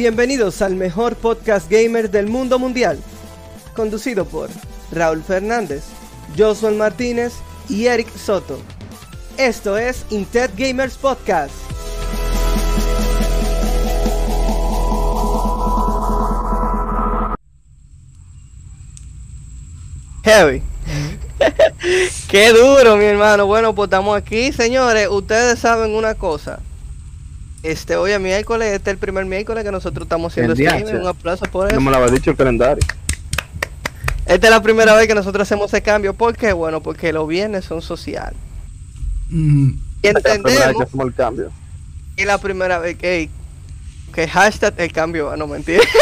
Bienvenidos al mejor podcast gamer del mundo mundial, conducido por Raúl Fernández, Josuel Martínez y Eric Soto. Esto es Intet Gamers Podcast. Heavy. Qué duro, mi hermano. Bueno, pues estamos aquí, señores. Ustedes saben una cosa. Este, hoy es miércoles, este es el primer miércoles que nosotros estamos haciendo streaming. Un aplauso por eso. No me lo había dicho el calendario. Esta es la primera vez que nosotros hacemos ese cambio. ¿Por qué? Bueno, porque los viernes son social. Mm, Y Es la primera vez que entendemos hacemos el cambio. que es la primera vez que, que hashtag el cambio, no mentira.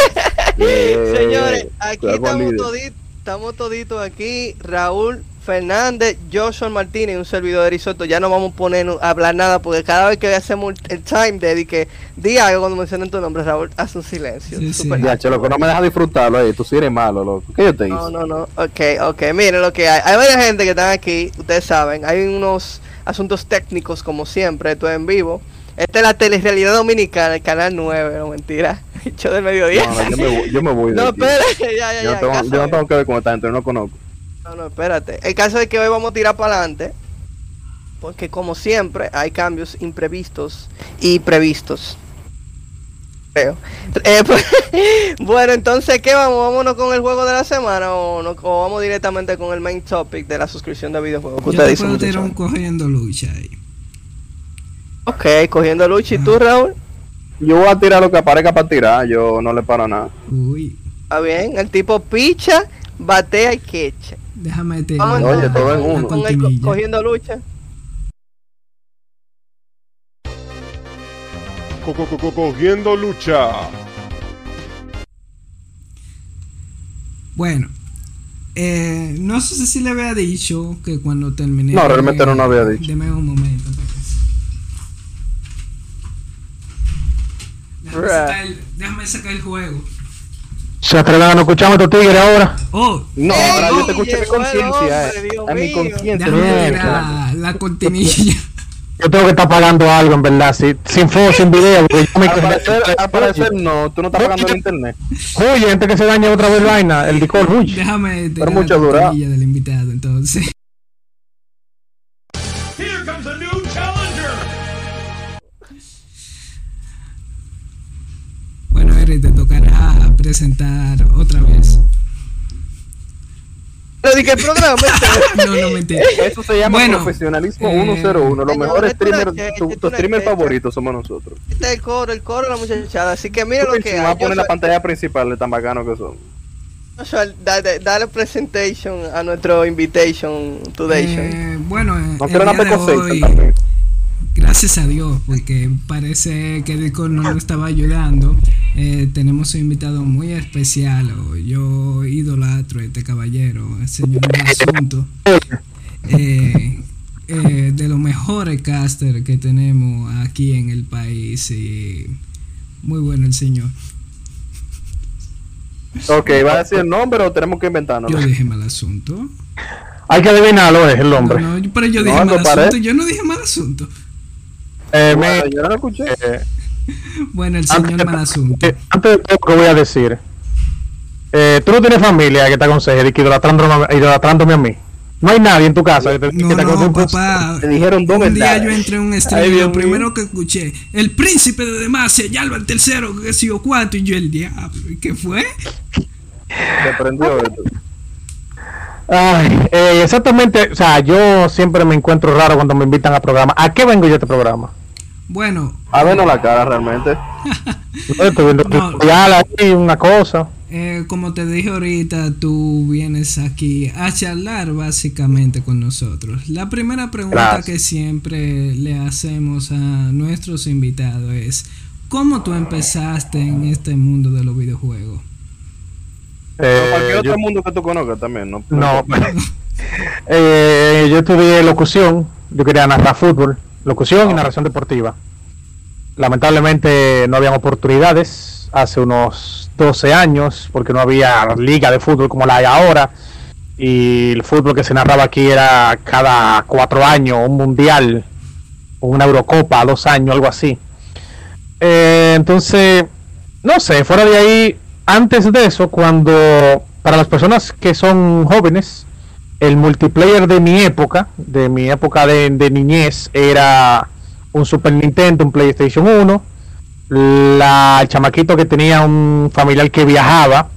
Eh, Señores, aquí estamos toditos, estamos toditos aquí, Raúl Fernández, Joshua Martínez y un servidor de Risotto. Ya no vamos a poner a hablar nada porque cada vez que hacemos el time de que di algo cuando mencionen tu nombre, Raúl, haz un silencio. Sí, sí. Ya, che, loco, no me dejas disfrutarlo, eh. Tú sí eres malo, loco. ¿Qué yo te hice? No, no, no. Ok, ok. Miren lo que hay. Hay varias gente que están aquí. Ustedes saben. Hay unos asuntos técnicos, como siempre. Esto es en vivo. Esta es la telerealidad dominicana, el canal 9. No, mentira. Hecho del mediodía. No, no, yo, me voy, yo me voy. de No, espera. Ya, ya, Yo, ya. no tengo, yo no tengo que ver con esta gente, no conozco. No, no, espérate. El caso es que hoy vamos a tirar para adelante. Porque como siempre, hay cambios imprevistos y previstos. Creo. Eh, pues, bueno, entonces, ¿qué vamos? ¿Vámonos con el juego de la semana o, no- o vamos directamente con el main topic de la suscripción de videojuegos? ¿Qué yo usted te dice, puedo tirar un cogiendo lucha ahí. Ok, cogiendo lucha. ¿Y tú, Raúl? Yo voy a tirar lo que aparezca para tirar, yo no le paro nada. Uy, Está bien. El tipo picha, batea y quecha. déjame te Vamos Oye, entonces todo en uno. con el co- cogiendo lucha. Co- co- co- co- Cogiendo lucha. Bueno, eh, no sé si le había dicho que cuando terminé. No, realmente no lo había dicho. Deme un momento. Déjame Right. sacar, el, déjame sacar el juego. Se atreven a no escuchar a estos tigres ahora. Oh, No, ahora yo te escucho mi el conciencia, eh. A mi conciencia. tirar la cortinilla. Yo tengo que estar pagando algo, en verdad. Si, sin foto, sin video. Porque yo me Al parecer, al parecer no, tú no estás pagando el internet. Oye, antes que se dañe otra vez la vaina, el Discord, uy. déjame mucho la dura. cortinilla del invitado entonces. Presentar otra vez. Lo dije el programa. No, no. Eso se llama Bueno, profesionalismo eh, 101. Los mejores streamers, tu, tu streamer favorito somos nosotros. Este es el coro, el coro de la muchachada. Así que miren lo que me va a poner la pantalla principal de tan bacano que son. Dale, dale presentation a nuestro invitation today. Eh, bueno, No quiero una hoy, también. Gracias a Dios, porque parece que Discord no nos estaba ayudando. eh, tenemos un invitado muy especial. Yo idolatro a este caballero, el señor Asunto. Eh, eh, de los mejores casters que tenemos aquí en el país. Y muy bueno el señor. Ok, ¿va a decir el nombre o tenemos que inventarnos? Yo dije mal asunto. Hay que adivinarlo, es el hombre. No, no, pero yo dije no mal parece. asunto. Yo no dije mal asunto. Eh, Bueno, me- yo no lo escuché. eh, Bueno, el antes, señor mal asunto. eh, antes de todo lo que voy a decir, eh, tú no tienes familia que te aconseje que idolatrándome, idolatrándome a mí. No hay nadie en tu casa que te, que No, te no, aconseje. papá. Te dijeron dos Un día yo entré en un stream lo mío. primero que escuché, el príncipe de Demacia, Yalva el tercero, que sé yo cuánto, y yo el diablo. ¿Y qué fue? Te prendió esto. Ay, eh, exactamente, o sea, yo siempre me encuentro raro cuando me invitan a programa. ¿A qué vengo yo a este programa? Bueno, A vernos la cara realmente. No, estoy viendo No. tutorial ahí, una cosa. eh, como te dije ahorita, tú vienes aquí a charlar básicamente con nosotros. La primera pregunta Gracias. que siempre le hacemos a nuestros invitados es, ¿cómo tú empezaste en este mundo de los videojuegos? Eh, O cualquier yo- otro mundo que tú conozcas también, ¿no? No. Eh, yo estudié locución. Yo quería narrar fútbol, locución y narración deportiva. Lamentablemente no habían oportunidades hace unos 12 años porque no había liga de fútbol como la hay ahora. Y el fútbol que se narraba aquí era cada cuatro años, un mundial, una Eurocopa, dos años, algo así. Eh, entonces no sé, fuera de ahí, antes de eso, cuando para las personas que son jóvenes, el multiplayer de mi época, de mi época de, de niñez, era un Super Nintendo, un PlayStation 1, la, el chamaquito que tenía un familiar que viajaba,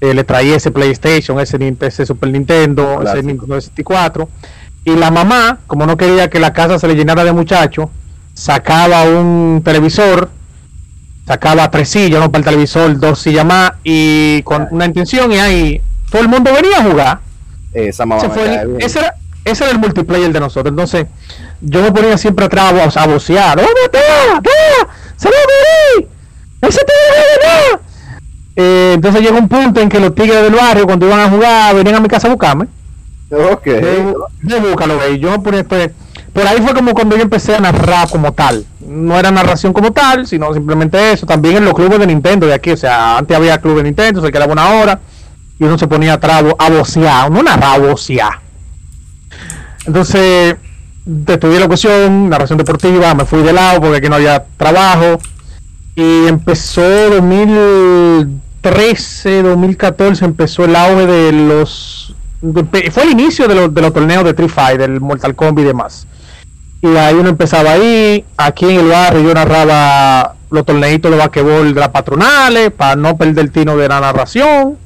eh, le traía ese PlayStation, ese, Super Nintendo, ese. Nintendo 64, y la mamá, como no quería que la casa se le llenara de muchachos, sacaba un televisor, sacaba tres sillas, no para el televisor, dos sillas más, y con una intención, y ahí todo el mundo venía a jugar. Esa mamá Ese, fue el- era, ese era el multiplayer de nosotros. Entonces, yo me ponía siempre atrás a, a vocear. ¡Oh. ¡Se va a morir! ¡Ese tigre va a ganar! Eh, entonces llegó un punto en que los tigres del barrio, cuando iban a jugar, venían a mi casa a buscarme. Ok. De, de búscalo. Yo ponía, pues, por ahí fue como cuando yo empecé a narrar como tal. No era narración como tal, sino simplemente eso. También en los clubes de Nintendo de aquí. O sea, antes había club de Nintendo, se quedaba una hora y uno se ponía atrás a vo- a vocear. No narrar, a vocear. Entonces, estudié locución, narración deportiva, me fui de lado porque aquí no había trabajo. Y empezó 2013, 2014, empezó el auge de los... fue el inicio de, los de los torneos de Street Fighter, del Mortal Kombat y demás. Y ahí uno empezaba ahí, aquí en el barrio yo narraba los torneitos de basquetbol de las patronales, para no perder el tino de la narración.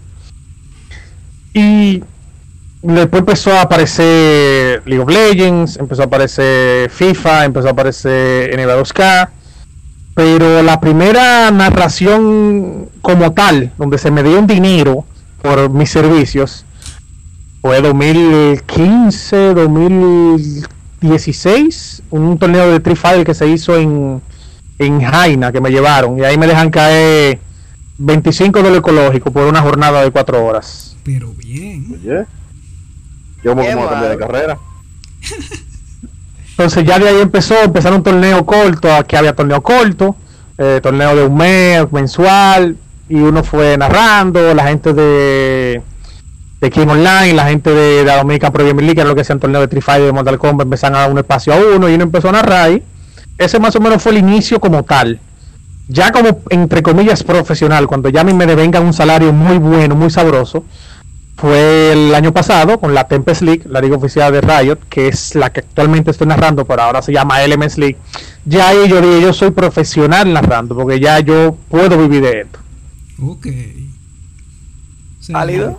Y después empezó a aparecer League of Legends, empezó a aparecer FIFA, empezó a aparecer NBA 2K. Pero la primera narración como tal, donde se me dio un dinero por mis servicios, fue 2015, 2016, un torneo de Street Fighter que se hizo en, en Jaina, que me llevaron, y ahí me dejan caer 25 dólares ecológicos por una jornada de 4 horas. Pero bien. Oye. Yo como Qué como cambié de carrera. Entonces ya de ahí empezó, empezaron un torneo corto, aquí había torneo corto, eh, torneo de un mes, mensual, y uno fue narrando, la gente de, de King Online, la gente de, de la Dominican Premier League, que era lo que hacían torneo de Street Fighter de Mortal Kombat, empezaron a dar un espacio a uno y uno empezó a narrar ahí. Ese más o menos fue el inicio como tal. Ya como, entre comillas, profesional, cuando ya a mí me devengan un salario muy bueno, muy sabroso, fue el año pasado con la Tempest League, la liga oficial de Riot, que es la que actualmente estoy narrando, pero ahora se llama Elements League. Ya ahí yo dije, yo soy profesional narrando, porque ya yo puedo vivir de esto. Ok. ¿Válido?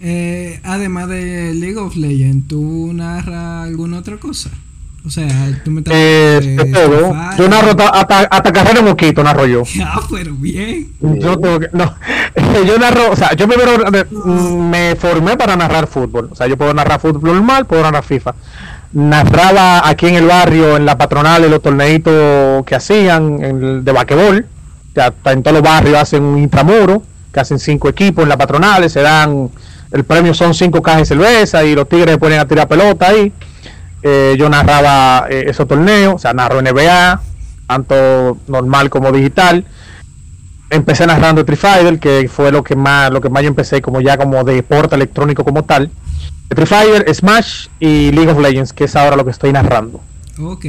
eh, además de League of Legends, ¿tú narras alguna otra cosa? O sea, tú me estás Eh. Yo narro hasta, hasta, hasta carrera mosquito, narro yo. Ah, pero bien. Yo tengo que, no, yo narro, o sea, yo primero me formé para narrar fútbol. O sea, yo puedo narrar fútbol normal, puedo narrar FIFA. Narraba aquí en el barrio, en la patronal, los torneitos que hacían en de basquetbol. Ya está en todos los barrios hacen un intramuro, que hacen cinco equipos en la patronal, se dan, el premio son cinco cajas de cerveza y los tigres se ponen a tirar pelota ahí. Eh, yo narraba eh, esos torneos, o sea, narro NBA, tanto normal como digital empecé narrando Street Fighter, que fue lo que más, lo que más yo empecé como ya como deporte electrónico como tal. Street Fighter, Smash y League of Legends, que es ahora lo que estoy narrando. Ok.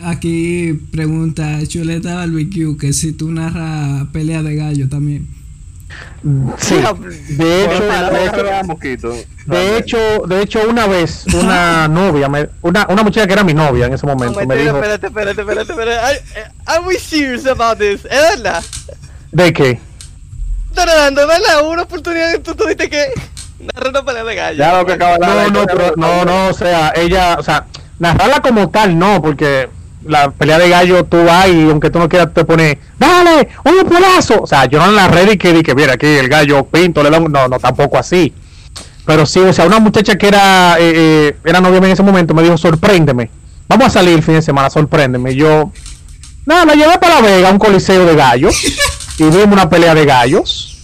Aquí pregunta Chuleta Barbecue que si tú narras pelea de gallo también. Sí, de hecho, de hecho, de hecho, de hecho, una vez una novia, me- una, una muchacha que era mi novia en ese momento, me dijo, Espérate, espérate, espérate, espérate. Are, are we serious about this? ¿Es verdad? ¿de qué? Fernando, ¿verdad? Una oportunidad que tú tuviste que narrar una pelea de gallo. Ya lo que acaba de No, no, pero, no, no, o sea, ella, o sea, narrarla como tal, no, porque la pelea de gallo tú vas y aunque tú no quieras te pone, dale, un polazo. O sea, yo no la red y que, di que mira aquí el gallo pinto, le da no, no, tampoco así. Pero sí, o sea, una muchacha que era, eh, eh, era novia en ese momento me dijo, sorpréndeme. Vamos a salir el fin de semana, sorpréndeme. Yo, nada, la llevé para La Vega, un coliseo de gallos. y vimos una pelea de gallos.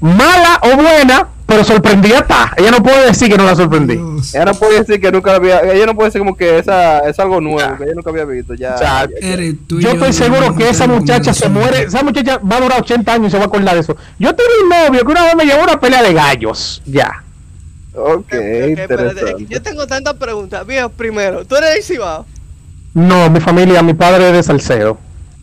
Mala o buena, pero sorprendida está. Ella no puede decir que no la sorprendí. Dios. Ella no puede decir que nunca la había. Ella no puede decir como que esa es algo nuevo, que ella nunca había visto. Ya. O sea, ya- ya. Eres tú y Yo estoy seguro que esa muchacha se muere. Esa muchacha va a durar 80 años y se va a acordar de eso. Yo tuve un novio que una vez me llevó a una pelea de gallos. Ya. Ok, Ok, espérate, interesante. Yo tengo tantas preguntas. Viejo, primero, ¿tú eres de Cibao? No, mi familia, mi padre es de Salcedo.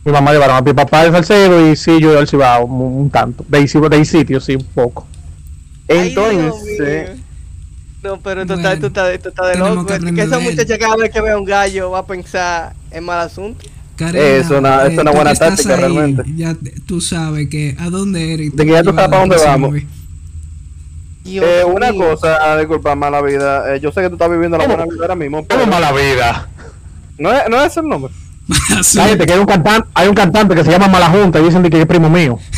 Mi mamá llevaron a mi papá de Salcedo y sí, yo del Cibao un, un tanto. De, ahí sí- de ahí sitio, sí, un poco. Entonces. No, pero tú, Bueno, estás, tú, estás, tú estás de loco. que Que, esa muchacha cada vez que vea un gallo va a pensar en mal asunto. Karina, Es una- es eh, una tú buena táctica, ahí, realmente. Ya tú sabes que a dónde eres. De que ya tú sabes para dónde vamos. eh, una mío. cosa, disculpa, mala vida. eh, yo sé que tú estás viviendo la buena vida ahora mismo, pero mala vida. no es, no es el nombre. Así. Cállate, que hay un cantante, hay un cantante que se llama Mala Junta y dicen de que es primo mío.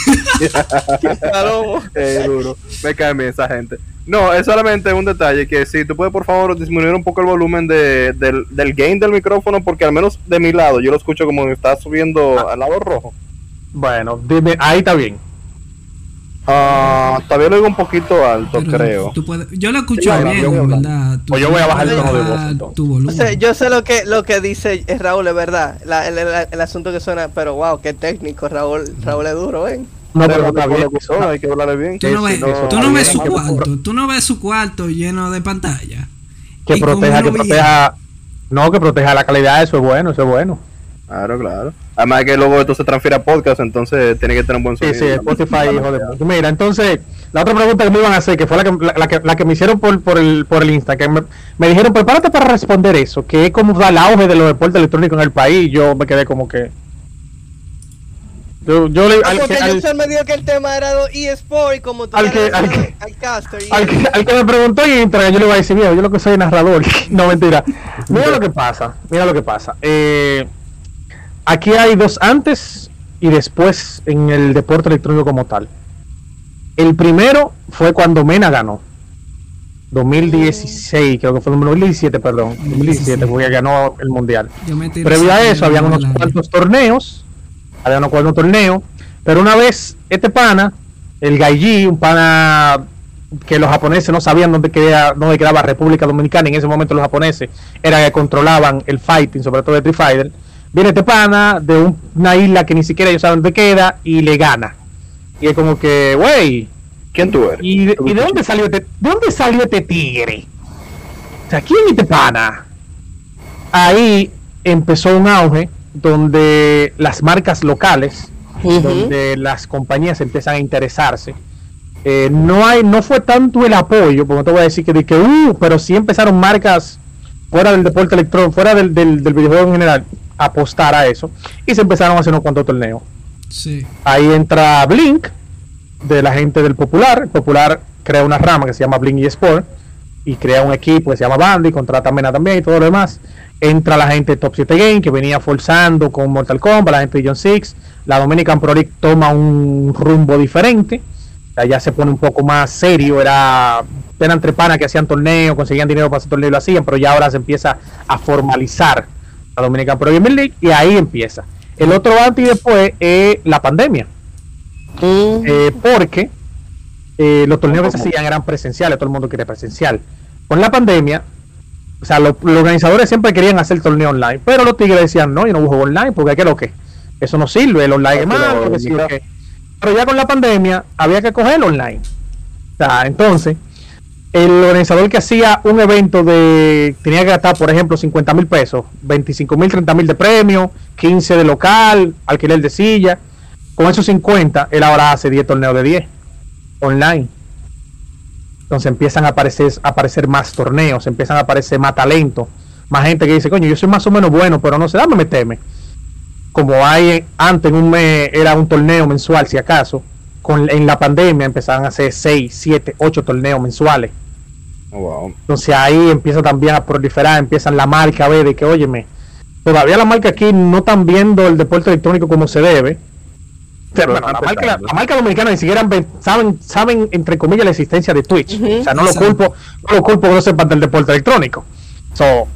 Eh, duro. Me cae bien esa gente. No, es solamente un detalle que si tú puedes por favor disminuir un poco el volumen de, del, del gain del micrófono porque al menos de mi lado yo lo escucho como está subiendo al lado rojo. Bueno, dime, ahí está bien. Ah, todavía lo digo un poquito alto, Pero creo. tú puedes- yo lo escucho Sí, bien, yo. ¿verdad? Tú Pues yo voy a bajar el tono de voz, bajar entonces. Tu O volumen. sea, yo sé lo que lo que dice eh, Raúl, es verdad. La- el, el- el asunto que suena, pero wow, qué técnico, Raúl. Raúl es duro, ¿eh? No, Pero pero está bien. son, hay que hablarle bien. Tú no, ves, si no- tú no ves su cuarto, tú no ves su cuarto lleno de pantalla. Que Y proteja, que proteja. No, que proteja la calidad, eso es bueno, eso es bueno. Claro, claro. Además que luego esto se transfiere a podcast, entonces tiene que tener un buen Sí, sonido. sí, Spotify, hijo de puta. Mira, entonces, la otra pregunta que me iban a hacer, que fue la que, la, la que, la que me hicieron por, por, el, por el Insta, que me, me dijeron, prepárate para responder eso, que es como da el auge de los deportes electrónicos en el país. Yo me quedé como que. Yo, yo le. Ah, Al, porque que, al, Yusel me dijo que el tema era eSport y como tú Al que- al que- al caster y al, que, al que me preguntó en Instagram, yo le iba a decir, mira, yo lo que soy narrador. no, mentira. Mira lo que pasa, mira lo que pasa. Eh, aquí hay dos antes y después en el deporte electrónico como tal. El primero fue cuando Mena ganó. 2016, creo que fue 2017, perdón. 2017, porque ganó el mundial. Previo a eso, habían unos cuantos torneos. Había unos cuantos torneos. Pero una vez, este pana, el Gaiji, un pana que los japoneses no sabían dónde quedaba, dónde quedaba República Dominicana. En ese momento los japoneses eran que controlaban el fighting, sobre todo de Street Fighter. Viene este pana de un- una isla que ni siquiera ellos saben dónde queda y le gana. Y es como que, wey, ¿Quién tú eres? ¿Y de, y de dónde salió este, de dónde salió este tigre? O sea, ¿quién es este pana? Ahí empezó un auge donde las marcas locales, donde las compañías empiezan a interesarse. Eh, no hay, no fue tanto el apoyo, porque no te voy a decir que, de que uh, pero sí empezaron marcas fuera del deporte electrónico, fuera del, del, del videojuego en general, apostar a eso. Y se empezaron a hacer unos cuantos torneos. Sí. Ahí entra Blink, de la gente del Popular. El Popular crea una rama que se llama Blink eSport y crea un equipo que se llama Bandy, contrata a Mena también y todo lo demás. Entra la gente de Top 7 Game que venía forzando con Mortal Kombat, la gente de John Six. La Dominican Pro League toma un rumbo diferente. Ya se pone un poco más serio. Era eran tres panas que hacían torneos, conseguían dinero para hacer torneos y lo hacían, pero ya ahora se empieza a formalizar la Dominican Pro Gaming League y ahí empieza. El otro antes y después es la pandemia. Eh, porque eh, los torneos que se hacían eran presenciales, todo el mundo quiere presencial. Con la pandemia, o sea, lo- los organizadores siempre querían hacer torneo online, pero los tigres decían, no, yo no juego online, porque ¿qué es lo que? Eso no sirve, el online es pero, malo, sí. Pero ya con la pandemia había que coger online. O sea, entonces, el organizador que hacía un evento de tenía que gastar, por ejemplo, 50 mil pesos, 25 mil, 30 mil de premio, 15 de local, alquiler de silla. Con esos 50, él ahora hace 10 torneos de 10 online. Entonces empiezan a aparecer, a aparecer más torneos, empiezan a aparecer más talento, más gente que dice, coño, yo soy más o menos bueno, pero no sé, dame meterme. Como hay antes en un mes, era un torneo mensual, si acaso, con, en la pandemia empezaban a hacer 6, 7, 8 torneos mensuales. Oh, wow. Entonces ahí empieza también a proliferar, empiezan la marca a ver de que, óyeme, todavía la marca aquí no están viendo el deporte electrónico como se debe. Pero, bueno, la, marca, la marca dominicana ni siquiera saben, saben, entre comillas, la existencia de Twitch. O sea, no lo culpo, no lo culpo que no sepan del deporte electrónico. So,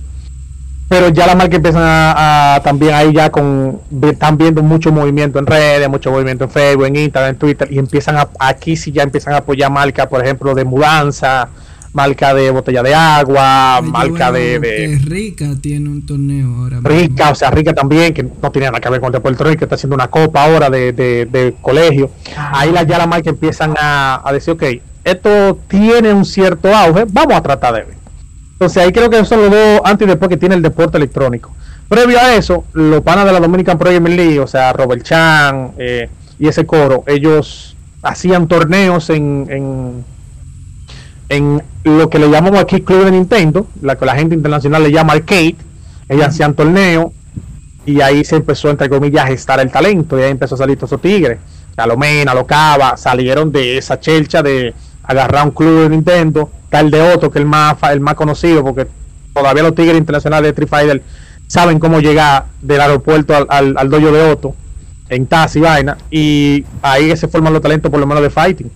pero ya la marca empiezan a, a también ahí ya con están viendo mucho movimiento en redes, mucho movimiento en Facebook, en Instagram, en Twitter y empiezan a aquí sí ya empiezan a apoyar marcas, por ejemplo, de mudanza, marca de botella de agua, marca de, de Rica tiene un torneo ahora. mismo. Rica, o sea, Rica también, que no tiene nada que ver con el deporte electrónico, que está haciendo una copa ahora de, de, de colegio. Ahí la, ya la marca empiezan a, a decir, ok, esto tiene un cierto auge, vamos a tratar de ver. Entonces ahí creo que son los dos antes y después que tiene el deporte electrónico. Previo a eso, los panas de la Dominican Premier League, o sea, Robert Chan eh, y ese coro, ellos hacían torneos en, en, lo que le llamamos aquí Club de Nintendo, la que la gente internacional le llama arcade. Ellos hacían torneos y ahí se empezó, entre comillas, a gestar el talento. Y ahí empezó a salir todos esos tigres. Salomena, Locava, salieron de esa chelcha de agarrar un club de Nintendo, tal de otro, que es el más, el más conocido, porque todavía los tigres internacionales de Street Fighter saben cómo llegar del aeropuerto al, al, al dojo de Otto, en TAS y vaina, y ahí que se forman los talentos, por lo menos de fighting.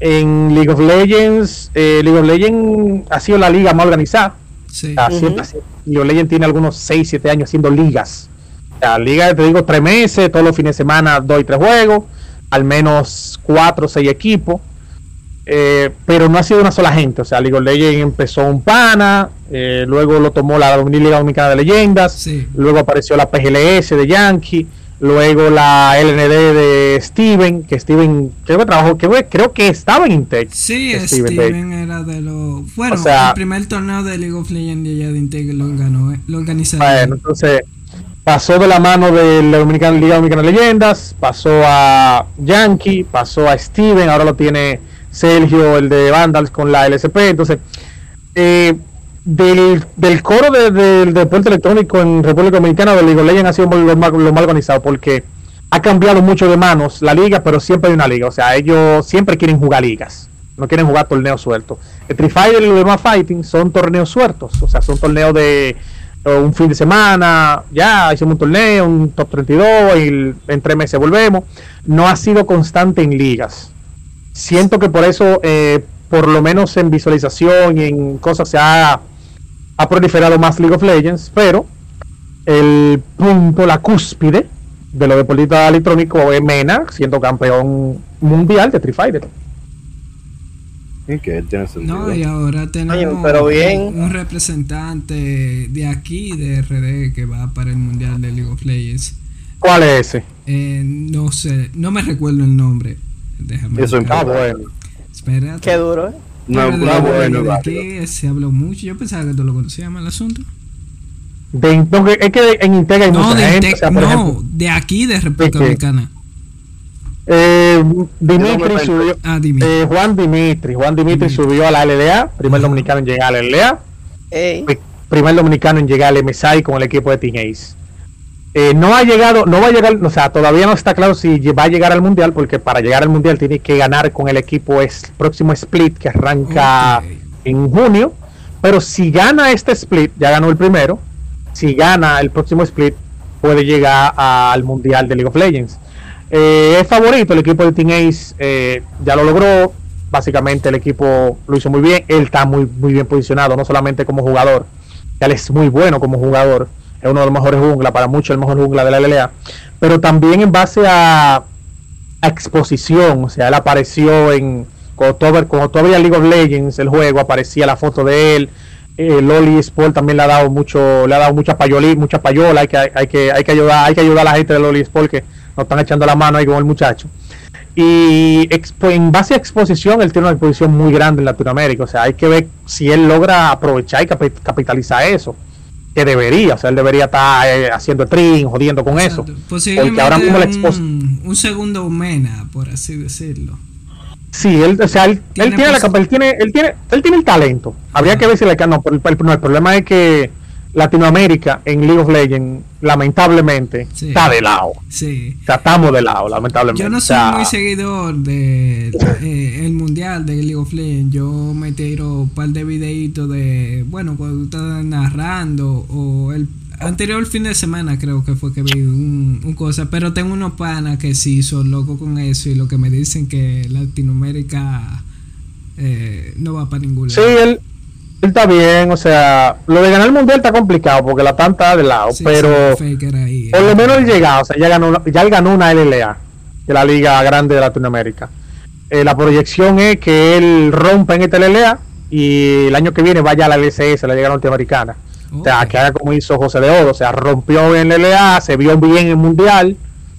En League of Legends, eh, League of Legends ha sido la liga más organizada. Sí. O sea, siempre, League of Legends tiene algunos 6, 7 años haciendo ligas. O sea, liga, te digo, 3 meses, todos los fines de semana, 2 y 3 juegos, al menos 4 o 6 equipos. Eh, pero no ha sido una sola gente. O sea, League of Legends empezó un pana, eh, luego lo tomó la Liga Dominicana de Leyendas, Sí. luego apareció la PGLS de Yankee, luego la LND de Steven, que Steven creo que trabajó, creo, que- creo que estaba en Intec. Sí, Steven Steven, era de los. Bueno, O sea- el primer torneo de League of Legends allá de Integ lo ganó, eh, lo organizó. Bueno, entonces pasó de la mano de la Dominicana, Liga Dominicana de Leyendas, pasó a Yankee, pasó a Steven, ahora lo tiene Sergio, el de Vandals con la LSP. Entonces, eh, del, del coro de- del deporte electrónico en República Dominicana de League of Legends ha sido lo más, lo organizado porque ha cambiado mucho de manos la liga, pero siempre hay una liga. O sea, ellos siempre quieren jugar ligas, no quieren jugar torneos sueltos. El Fighter y los demás fighting son torneos sueltos, o sea, son torneos de eh, un fin de semana, ya hicimos un torneo, un top 32, y en tres meses volvemos. No ha sido constante en ligas. Siento que por eso, eh, por lo menos en visualización y en cosas, se ha, ha proliferado más League of Legends, pero el punto, la cúspide de los deportistas electrónicos es Mena, siendo campeón mundial de Street Fighter. Y que tiene sentido. No, y ahora tenemos pero bien. un representante de aquí, de RD, que va para el Mundial de League of Legends. ¿Cuál es ese? Eh, no sé, no me recuerdo el nombre. Déjame. Eso. Ah, bueno. Espérate. Qué duro, ¿eh? No, de no, bueno, de válido. aquí se habló mucho. Yo pensaba que tú lo conocías más el asunto. De, no, es que en Integ hay No, mucha de, gente. O sea, por no ejemplo, de aquí, de República qué? Dominicana. eh, Yo Dimitri no me subió. Ah. Eh, Juan Dimitri, Juan Dimitri Dimitri. subió a la LDA, primer dominicano en llegar a la LDA, Ey. primer dominicano en llegar al MSI con el equipo de Team Ace. Eh, no ha llegado, no va a llegar, o sea, todavía no está claro si va a llegar al mundial, porque para llegar al mundial tiene que ganar con el equipo es próximo split que arranca en junio. Pero si gana este split, ya ganó el primero. Si gana el próximo split, puede llegar al mundial de League of Legends. Eh, es favorito el equipo de Team Ace, eh, ya lo logró. Básicamente el equipo lo hizo muy bien. Él está muy, muy bien posicionado, no solamente como jugador. Él es muy bueno como jugador. Es uno de los mejores jungla, para muchos el mejor jungla de la LLA. Pero también en base a, exposición. O sea, él apareció en. Cuando todo, cuando League of Legends, el juego, aparecía la foto de él. Eh, Loli Sport también le ha dado mucho, le ha dado mucha payoli, mucha payola, hay que, hay que, hay que ayudar, hay que ayudar a la gente de Loli Sport que nos están echando la mano ahí con el muchacho. Y en base a exposición, él tiene una exposición muy grande en Latinoamérica. O sea, hay que ver si él logra aprovechar y capi- capitalizar eso. Que debería, o sea, él debería estar eh, haciendo stream, jodiendo con eso. Exacto. Posiblemente Porque ahora mismo la expos- un, un segundo Mena, por así decirlo. Sí, él, o sea, él, Tiene él tiene la él tiene, él tiene, él tiene el talento. Habría Ajá. que ver si le no, pero el, el- no, el problema es que Latinoamérica en League of Legends, lamentablemente, Sí. está de lado. Sí. O sea, estamos de lado, lamentablemente. Yo no soy muy seguidor de eh, el mundial de League of Legends. Yo me tiro un par de videitos de, bueno, cuando estás narrando o el anterior fin de semana creo que fue que vi un, un cosa, pero tengo unos panas que sí son locos con eso y lo que me dicen que Latinoamérica eh, no va para ningún Sí, lado. él, él está bien, o sea, lo de ganar el mundial está complicado porque la TAN está de lado, Sí, pero sí, Faker ahí, por lo menos él llega, o sea, ya ganó, ya él ganó una LLA, de la liga grande de Latinoamérica. Eh, la proyección es que él rompa en esta LLA y el año que viene vaya a la LCS, la liga norteamericana. O sea, que haga como hizo José de Odo, o sea, rompió en la LLA, se vio bien en el mundial.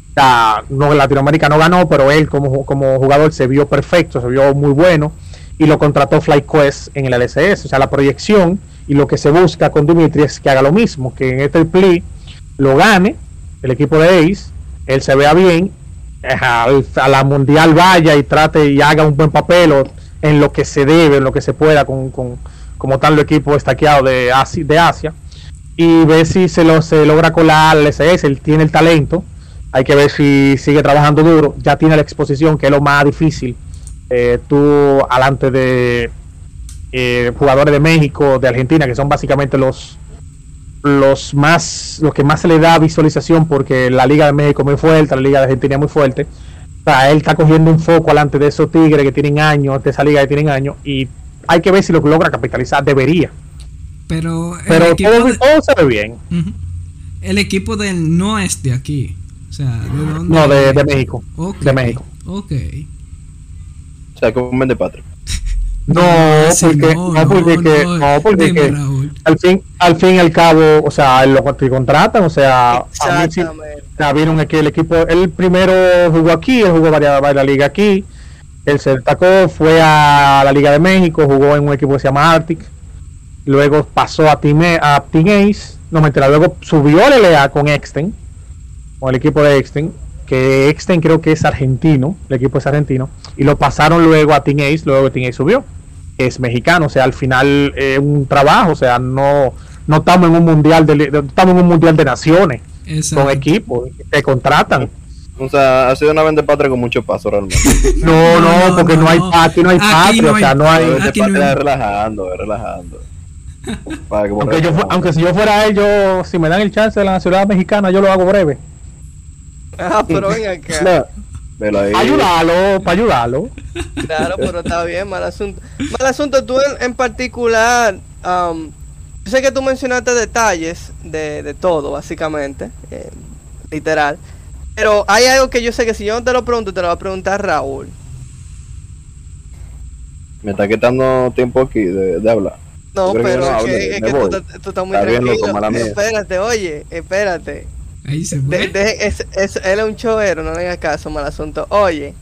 O sea, no, Latinoamérica no ganó, pero él como, como jugador se vio perfecto, se vio muy bueno y lo contrató FlyQuest en el LCS. O sea, la proyección Y lo que se busca con Dimitri es que haga lo mismo, que en este play lo gane el equipo de Ace, él se vea bien, eh, a la mundial vaya y trate y haga un buen papel o en lo que se debe, en lo que se pueda con, con- como tal el equipo estaqueado de Asia, de Asia y ver si se lo se logra colar al SS, él tiene el talento, hay que ver si sigue trabajando duro, ya tiene la exposición que es lo más difícil. Eh, tú alante de eh, jugadores de México, de Argentina, que son básicamente los los más los que más se le da visualización porque la Liga de México es muy fuerte, la Liga de Argentina es muy fuerte. O sea, él está cogiendo un foco alante de esos tigres que tienen años, de esa liga que tienen años, y hay que ver si lo logra capitalizar, debería. Pero el Pero todo, de- todo se ve bien. El equipo de él no es de aquí. O sea, ¿de dónde? No, de, de México. De México. Ok. O sea, como un de patria. No, Sí, porque, no, porque, que- no, porque Dime, que Raúl. al fin, al fin y al cabo, o sea, lo que contratan, o sea, a vieron que el equipo, él primero jugó aquí, él jugó varias, varias ligas aquí, él se destacó, fue a la Liga de México, jugó en un equipo que se llama Arctic, luego pasó a Team, a Team Ace, no me entera, luego subió a LLA con Exten, con el equipo de Exten, que Exten creo que es argentino, el equipo es argentino, y lo pasaron luego a Team Ace, luego Team Ace subió, que es mexicano, o sea, al final es un trabajo, o sea, no, no estamos en un mundial de, estamos en un mundial de naciones, Exacto. con equipos que te contratan. O sea, ha sido una vende patria con mucho paso realmente. No, no, No, porque no, no. hay aquí no hay patria, no o sea, no hay. Patria relajando, es relajando. Aunque, yo, aunque si yo fuera él, yo, si me dan el chance de la nacionalidad mexicana, yo lo hago breve. Ah, pero ven acá. No. Ayudarlo, para ayudarlo. Claro, pero está bien, mal asunto. Mal asunto, tú en, en particular, am, yo sé que tú mencionaste detalles de, de todo, básicamente, eh, literal. Pero hay algo que yo sé que si yo no te lo pregunto, te lo va a preguntar Raúl. Me está quitando tiempo aquí de, de hablar. No, que pero no es hable, que, es que tú, estás- tú estás muy Está bien, loco, tranquilo. mala mía. espérate, oye, espérate. Ahí se De- fue. de- es, es- él es un chovero, no le hagas caso, mal asunto. Oye,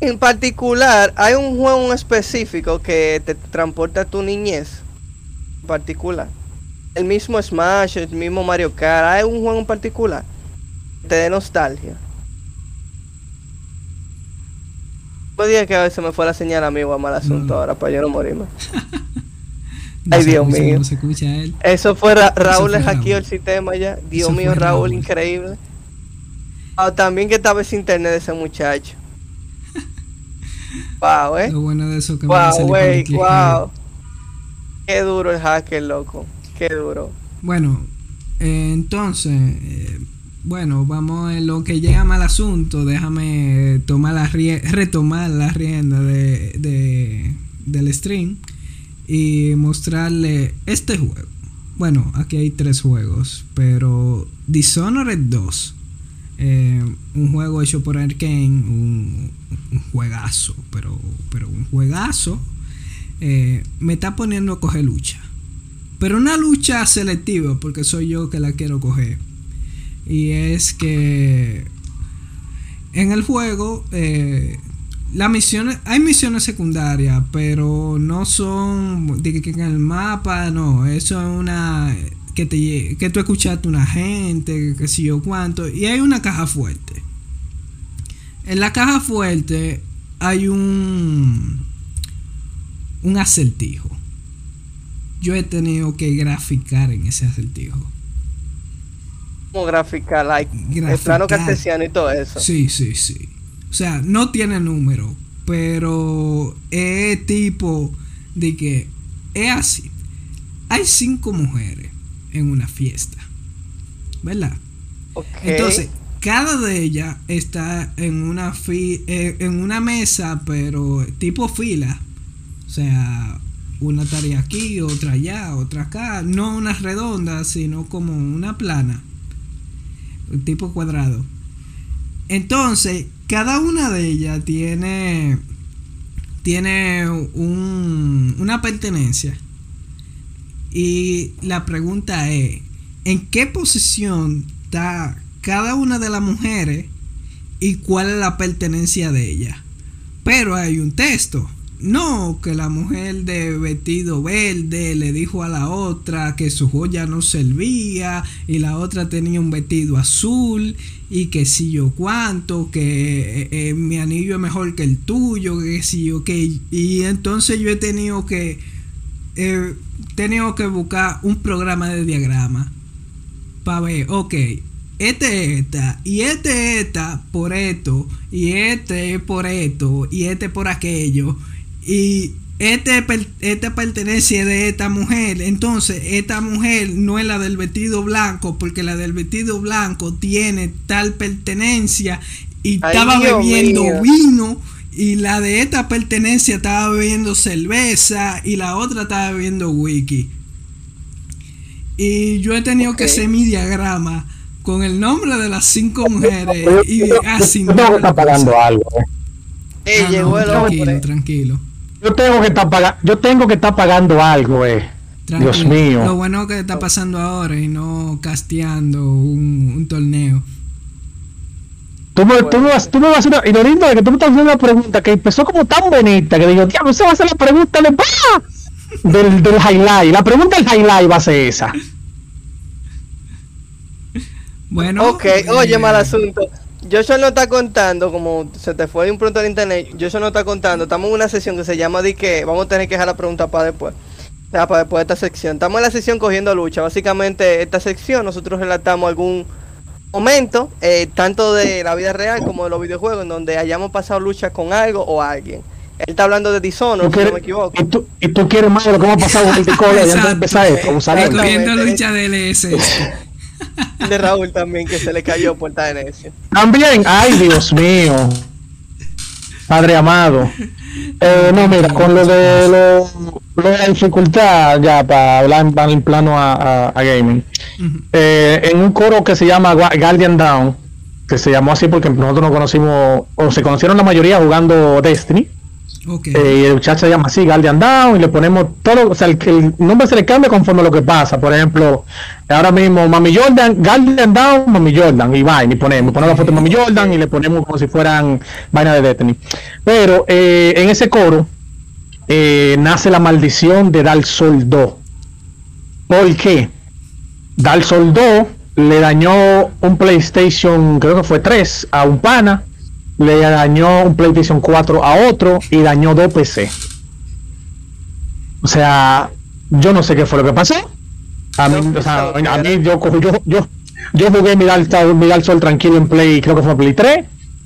en particular, hay un juego específico que te transporta a tu niñez. En particular. El mismo Smash, el mismo Mario Kart. Hay un juego en particular que te dé nostalgia. No digas que a veces me fue la señal amigo a mal asunto No. ahora para yo no morirme. No Ay, Dios escucha, mío. No se escucha a él. Eso fue Ra- Raúl hackeó Raúl. el sistema ya. Dios Eso mío, Raúl, Raúl. increíble. Ah, también que estaba ese internet de ese muchacho. wow, eh. Lo bueno de eso que van a Wow, aquí. wow. Qué duro el hacker, loco. Qué duro. Bueno, eh, entonces, eh, bueno, vamos en lo que llega mal asunto. Déjame tomar la retomar la rienda de, de- del stream y mostrarle este juego. Bueno, aquí hay tres juegos, pero Dishonored 2, eh, un juego hecho por Arkane, un, un juegazo, pero, pero un juegazo, eh, me está poniendo a coger lucha. Pero una lucha selectiva, porque soy yo que la quiero coger. Y es que en el juego, eh, las misiones, hay misiones secundarias, pero no son de que en el mapa, no, eso es una que te que tú escuchaste una gente, que sé yo cuánto, y hay una caja fuerte. En la caja fuerte hay un un acertijo. Yo he tenido que graficar en ese acertijo. Como graficar, like, el Graficar. plano cartesiano y todo eso. Sí, sí, sí. O sea, no tiene número, pero es tipo de que es así. Hay cinco mujeres en una fiesta, ¿verdad? Ok. Entonces, cada de ellas está en una fi- eh, en una mesa, pero tipo fila. O sea, una tarea aquí, otra allá, otra acá. No una redonda, sino como una plana. Tipo cuadrado. Entonces, cada una de ellas tiene. Tiene un, una pertenencia. Y la pregunta es: ¿en qué posición está cada una de las mujeres y cuál es la pertenencia de ella? Pero hay un texto. No, que la mujer de vestido verde le dijo a la otra que su joya no servía y la otra tenía un vestido azul y que si yo cuánto, que eh, eh, mi anillo es mejor que el tuyo, que si yo que y entonces yo he tenido que he tenido que buscar un programa de diagrama para ver, ok, este esta y este esta por esto y este por esto y este por aquello y este, per- este pertenece de esta mujer entonces esta mujer no es la del vestido blanco porque la del vestido blanco tiene tal pertenencia y Ay, estaba Dios bebiendo mío. vino y la de esta pertenencia estaba bebiendo cerveza y la otra estaba bebiendo whisky y yo he tenido que hacer mi diagrama con el nombre de las cinco mujeres y así yo tengo que estar pagando algo. eh. Ey, Ah, llegó no, el tranquilo, hombre. tranquilo, Yo tengo que estar pagando, yo tengo que estar pagando algo, eh. tranquilo. Dios mío. Lo bueno que está pasando ahora y no casteando un, un torneo. Tú me, tú me vas, tú me vas a hacer una, y lo lindo es que tú me estás haciendo una pregunta que empezó como tan bonita que digo, diablo, esa va a ser la pregunta de del, del highlight. La pregunta del highlight va a ser esa. Bueno, Ok, eh, oye, mal asunto. Joshua no está contando, como se te fue de un pronto al internet, Joshua no está contando. Estamos en una sesión que se llama de que vamos a tener que dejar la pregunta para después. O sea, para después de esta sección. Estamos en la sección cogiendo lucha. Básicamente, esta sección nosotros relatamos algún momento, eh, tanto de la vida real como de los videojuegos, en donde hayamos pasado lucha con algo o alguien. Él está hablando de Dishonored, Tú si no quieres- me equivoco. y, tú, y tú quieres más de lo que hemos pasado con el Ticola y antes de empezar esto, lucha de LS. De Raúl también, que se le cayó por estar en ese. También, ay Dios mío, Padre amado. Eh, no, mira, con lo de, lo, lo de la dificultad, ya para hablar en, en plano a, a- a gaming, eh, en un coro que se llama Gua- Guardian Down, que se llamó así porque nosotros nos conocimos, o se conocieron la mayoría jugando Destiny, Eh, y el muchacho se llama así, Guardian Down, y le ponemos todo, o sea, el, el nombre se le cambia conforme a lo que pasa. Por ejemplo, ahora mismo Mami Jordan, Guardian Down, Mami Jordan, y vaina, y ponemos, ponemos la foto de Mami Jordan y le ponemos como si fueran vaina de Destiny. Pero eh, en ese coro eh, nace la maldición de Dark Sol 2. ¿Por qué? Dark Sol 2 le dañó un PlayStation, creo que fue 3, a un pana le dañó un PlayStation 4 a otro y dañó dos PC. O sea, yo no sé qué fue lo que pasó. A mí, o sea, a mí yo, cojo- yo, yo, yo jugué mi Dark, mi Dark Soul tranquilo en Play, creo que fue en Play 3.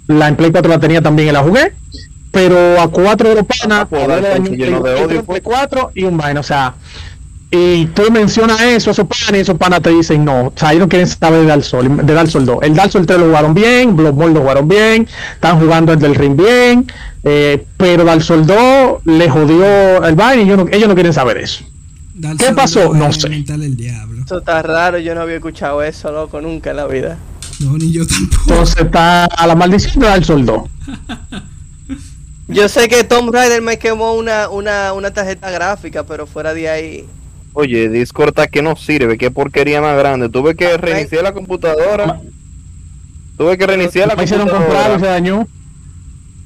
La en Play 4 la tenía también y la jugué. Pero a cuatro de los panas, Ah, pues, a de odio, Play 4 y un vaina, o sea. Y tú mencionas eso a esos panas y esos panas te dicen no, o sea, ellos no quieren saber de Dark Souls, de Dark Souls 2. El Dark Souls 3 lo jugaron bien, Bloodborne lo jugaron bien, están jugando el del ring bien, eh, pero Dark Souls 2 le jodió el vaina y ellos no, ellos no quieren saber eso. Dark ¿qué pasó? No sé. el diablo. Eso está raro, yo no había escuchado eso, loco, nunca en la vida. No, ni yo tampoco. Entonces está a la maldición de Dark Souls 2. Yo sé que Tom Raider me quemó una, una, una tarjeta gráfica, pero fuera de ahí. Oye, Discord está que no sirve, qué porquería más grande. Tuve que reiniciar la computadora. Tuve que reiniciar la Me hicieron comprar y se computadora. dañó.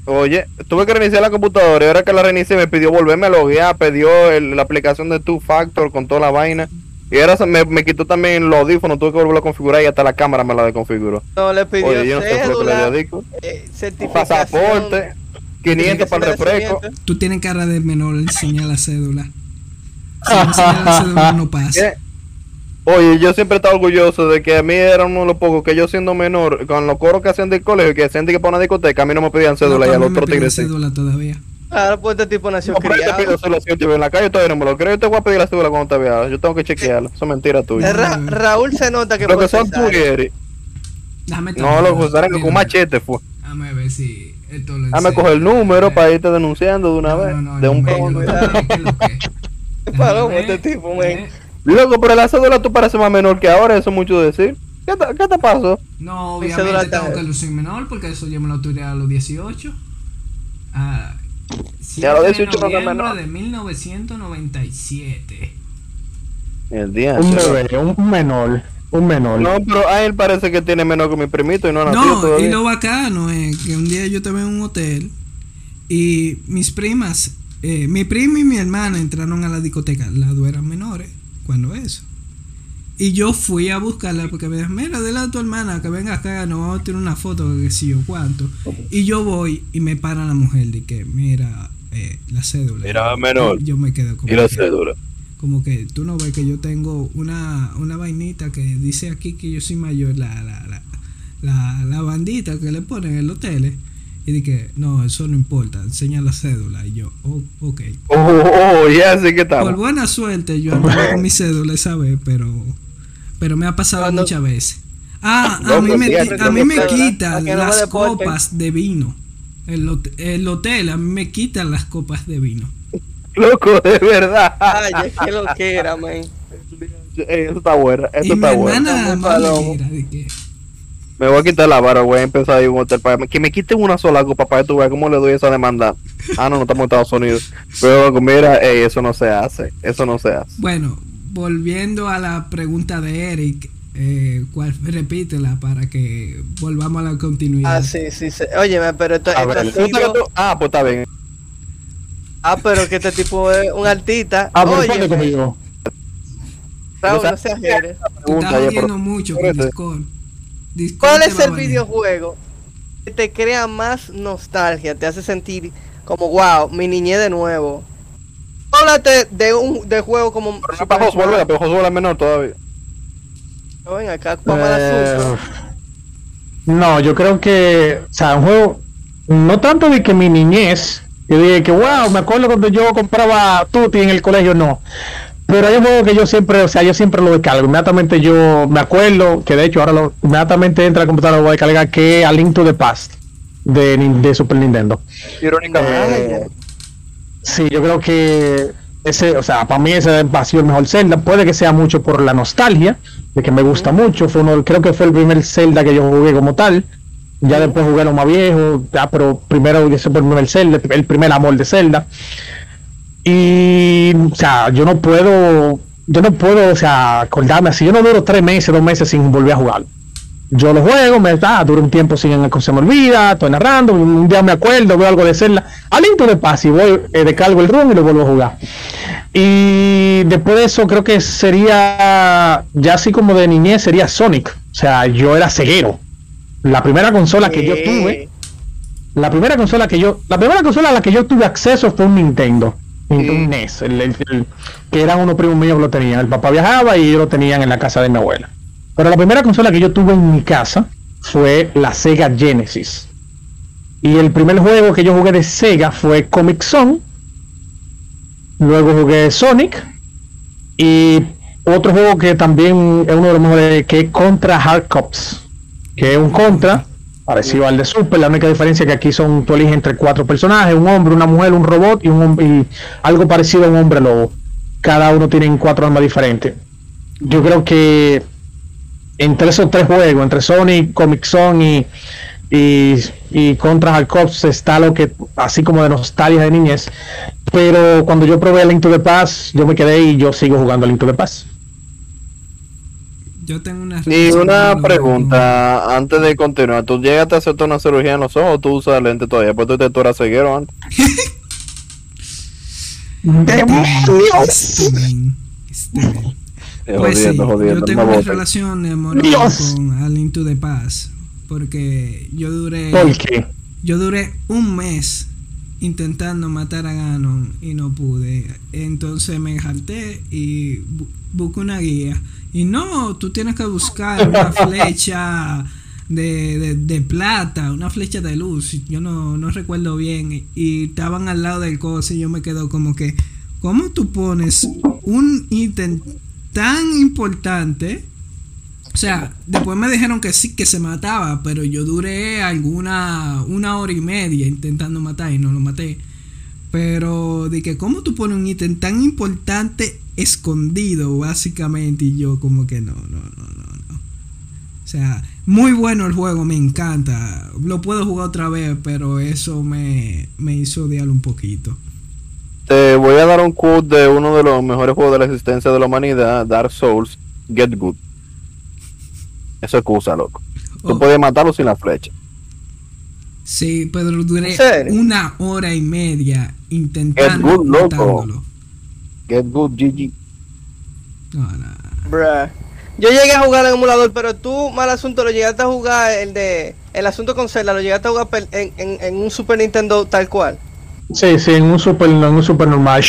Oye, tuve que reiniciar la computadora y ahora que la reinicié me pidió volverme a loguear, pidió el- la aplicación de Two Factor con toda la vaina. Y ahora se me, me quitó también los audífonos, tuve que volverlo a configurar y hasta la cámara me la desconfiguró. No le pidió Oye, yo no sé cédula, dio disco. eh, certificación. Pasaporte, 500 para el refresco. Tú tienes cara de menor, enseña la cédula. Si no no pasa. ¿Qué? Oye, yo siempre he estado orgulloso de que a mí era uno de los pocos que yo siendo menor, con los coros que hacían del colegio, que hacían de que para una discoteca, a mí no me pedían cédula y No, al a mí me otro piden tigre sí. cédula todavía. Claro, pues este tipo nació No, pero yo te criado. pido cédula si yo te veo en la calle, todavía no me lo creo. Yo te voy a pedir la cédula cuando te vea. Yo tengo que chequearla. Eso es mentira Eh, tuya. Ra- Raúl se nota que Lo que son No, lo que usaron con machete fue. Déjame ver si esto lo Dame coger el número Eh, para irte denunciando de una no, vez. no, no, de un me- lo ¿qué lo palomo Déjame este tipo, men. eh. Loco, pero la cédula tú pareces más menor que ahora, eso es mucho decir. ¿Qué te, qué te pasó? No, obviamente está- tengo que lucir menor porque eso yo me lo tuve a los 18. Ah, Ya a los 7 de 18 no está noviembre menor. de 1997. El día. Un bebé, un, menor, un menor. No, pero a él parece que tiene menos que mi primito y no nació No, todavía. y lo bacano es que un día yo estaba en un hotel y mis primas eh, mi primo y mi hermana entraron a la discoteca, las dos eran menores, cuando eso. Y yo fui a buscarla porque me dijeron, mira, dile a tu hermana que venga acá, nos vamos a tirar una foto, que sí o cuánto. Y yo voy y me para la mujer de que, mira, eh, la cédula. Mira, menor. Yo me quedo como Y la que- cédula. como que tú no ves que yo tengo una, una vainita que dice aquí que yo soy mayor, la, la, la, la, la bandita que le ponen en los hoteles. Y dije, no, eso no importa, enseña la cédula. Y yo, oh, ok. Oh, oh, ya sé que Por estamos. buena suerte, yo andaba con mi cédula esa vez, pero, pero me ha pasado muchas veces. Ah, a mí me, a mí mi me quitan las copas de vino. El, el hotel a mí me quitan las copas de vino. Loco, de verdad. Ay, es que lo que era, man. Eso está bueno, eso y mi está bueno. hermana Está Me voy a quitar la vara, voy a empezar a ir a un hotel para que me quiten una sola copa para que tú veas cómo le doy esa demanda. Ah, no, no estamos en Estados Unidos. Pero mira, ey, eso no se hace, eso no se hace. Bueno, volviendo a la pregunta de Eric, eh, ¿cuál, repítela para que volvamos a la continuidad. Ah, sí, sí, sí. Óyeme, pero esto, esto ver, ha ¿Te gusta que sido- tú- Ah, pues está bien. Ah, pero que este tipo es un artista. Ah, pero Óyeme, conmigo. Raúl, no sea, seas. Tú estás oye, mucho con. Discord. ¿Cuál es el videojuego que te crea más nostalgia? Te hace sentir como, wow, mi niñez de nuevo. Háblate de un de juego como Pero no Super para Josué, Smash. pero Josué es menor todavía. Ven acá, dar Eh, no, yo creo que, o sea, un juego, no tanto de que mi niñez, yo dije que, wow, me acuerdo cuando yo compraba Tutti en el colegio, no. Pero hay un juego que yo siempre, o sea, yo siempre lo descargo. Inmediatamente yo me acuerdo, que de hecho ahora lo, inmediatamente entra a la computadora lo voy a descargar, que es A Link to the Past de, Super Nintendo. Irónicamente. Eh, sí, yo creo que ese, o sea, para mí ese ha sido el mejor Zelda. Puede que sea mucho por la nostalgia, de que me gusta mucho. Fue uno, creo que fue el primer Zelda que yo jugué como tal. Ya después jugué los más viejos, ya, pero primero ese fue el primer Zelda, el primer amor de Zelda. Y, o sea, yo no puedo, yo no puedo, o sea, acordarme así. Yo no duro tres meses, dos meses sin volver a jugar. Yo lo juego, me da, dura un tiempo sin se me olvida, estoy narrando, un día me acuerdo, veo algo de Zelda, aliento de paz y voy, eh, descargo el run y lo vuelvo a jugar. Y después de eso creo que sería, ya así como de niñez, sería Sonic. O sea, yo era ceguero. La primera consola que yo tuve, la primera consola que yo, la primera consola a la que yo tuve acceso fue un Nintendo. El- el- que eran unos primos míos que lo tenían. El papá viajaba y ellos lo tenían en la casa de mi abuela. Pero la primera consola que yo tuve en mi casa fue la Sega Genesis. Y el primer juego que yo jugué de Sega fue Comic Zone. Luego jugué Sonic. Y otro juego que también es uno de los mejores, que es Contra Hard Cops. Que es un Contra, parecido al de Super. La única diferencia es que aquí son, tú eliges entre cuatro personajes, un hombre, una mujer, un robot y, un, y algo parecido a un hombre lobo. Cada uno tiene cuatro armas diferentes. Yo creo que entre esos tres juegos, entre Sonic, Comic Zone y, y, y Contra Hard Cops está lo que, así como de nostalgia de niñez. Pero cuando yo probé Link to the Past, yo me quedé y yo sigo jugando Link to the Past. Yo tengo una Y una pregunta antes de continuar. ¿Tú llegaste a hacerte una cirugía en los ojos o tú usas lente todavía? Pues tú, te- tú eras ceguero antes. Eh, Pues sí, jodiendo, jodiendo, yo tengo una relación amorosa con A Link to the Past porque yo duré ¿Por qué? yo duré un mes intentando matar a Ganon y no pude. Entonces me harté y bu- busqué una guía. Y no, tú tienes que buscar una flecha de, de- de plata, una flecha de luz. Yo no, no recuerdo bien. Y estaban al lado del coche y yo me quedo como que, ¿cómo tú pones un ítem tan importante? O sea, después me dijeron que sí, que se mataba, pero yo duré alguna una hora y media intentando matar y no lo maté. Pero de que cómo tú pones un ítem tan importante escondido, básicamente, y yo como que no, no, no, no, no. O sea, muy bueno el juego, me encanta. Lo puedo jugar otra vez, pero eso me, me hizo odiarlo un poquito. Te voy a dar un quote de uno de los mejores juegos de la existencia de la humanidad, Dark Souls, Get Good. Eso es excusa, loco. Tú Oh, puedes matarlo sin la flecha. Sí, pero duré una hora y media Get intentando good, loco. Get good, GG. No, no. Bruh. Yo llegué a jugar en emulador, pero tú, mal asunto, lo llegaste a jugar el de. El asunto con Zelda, lo llegaste a jugar en, en un Super Nintendo tal cual. Sí, sí, en un super, en un super normal.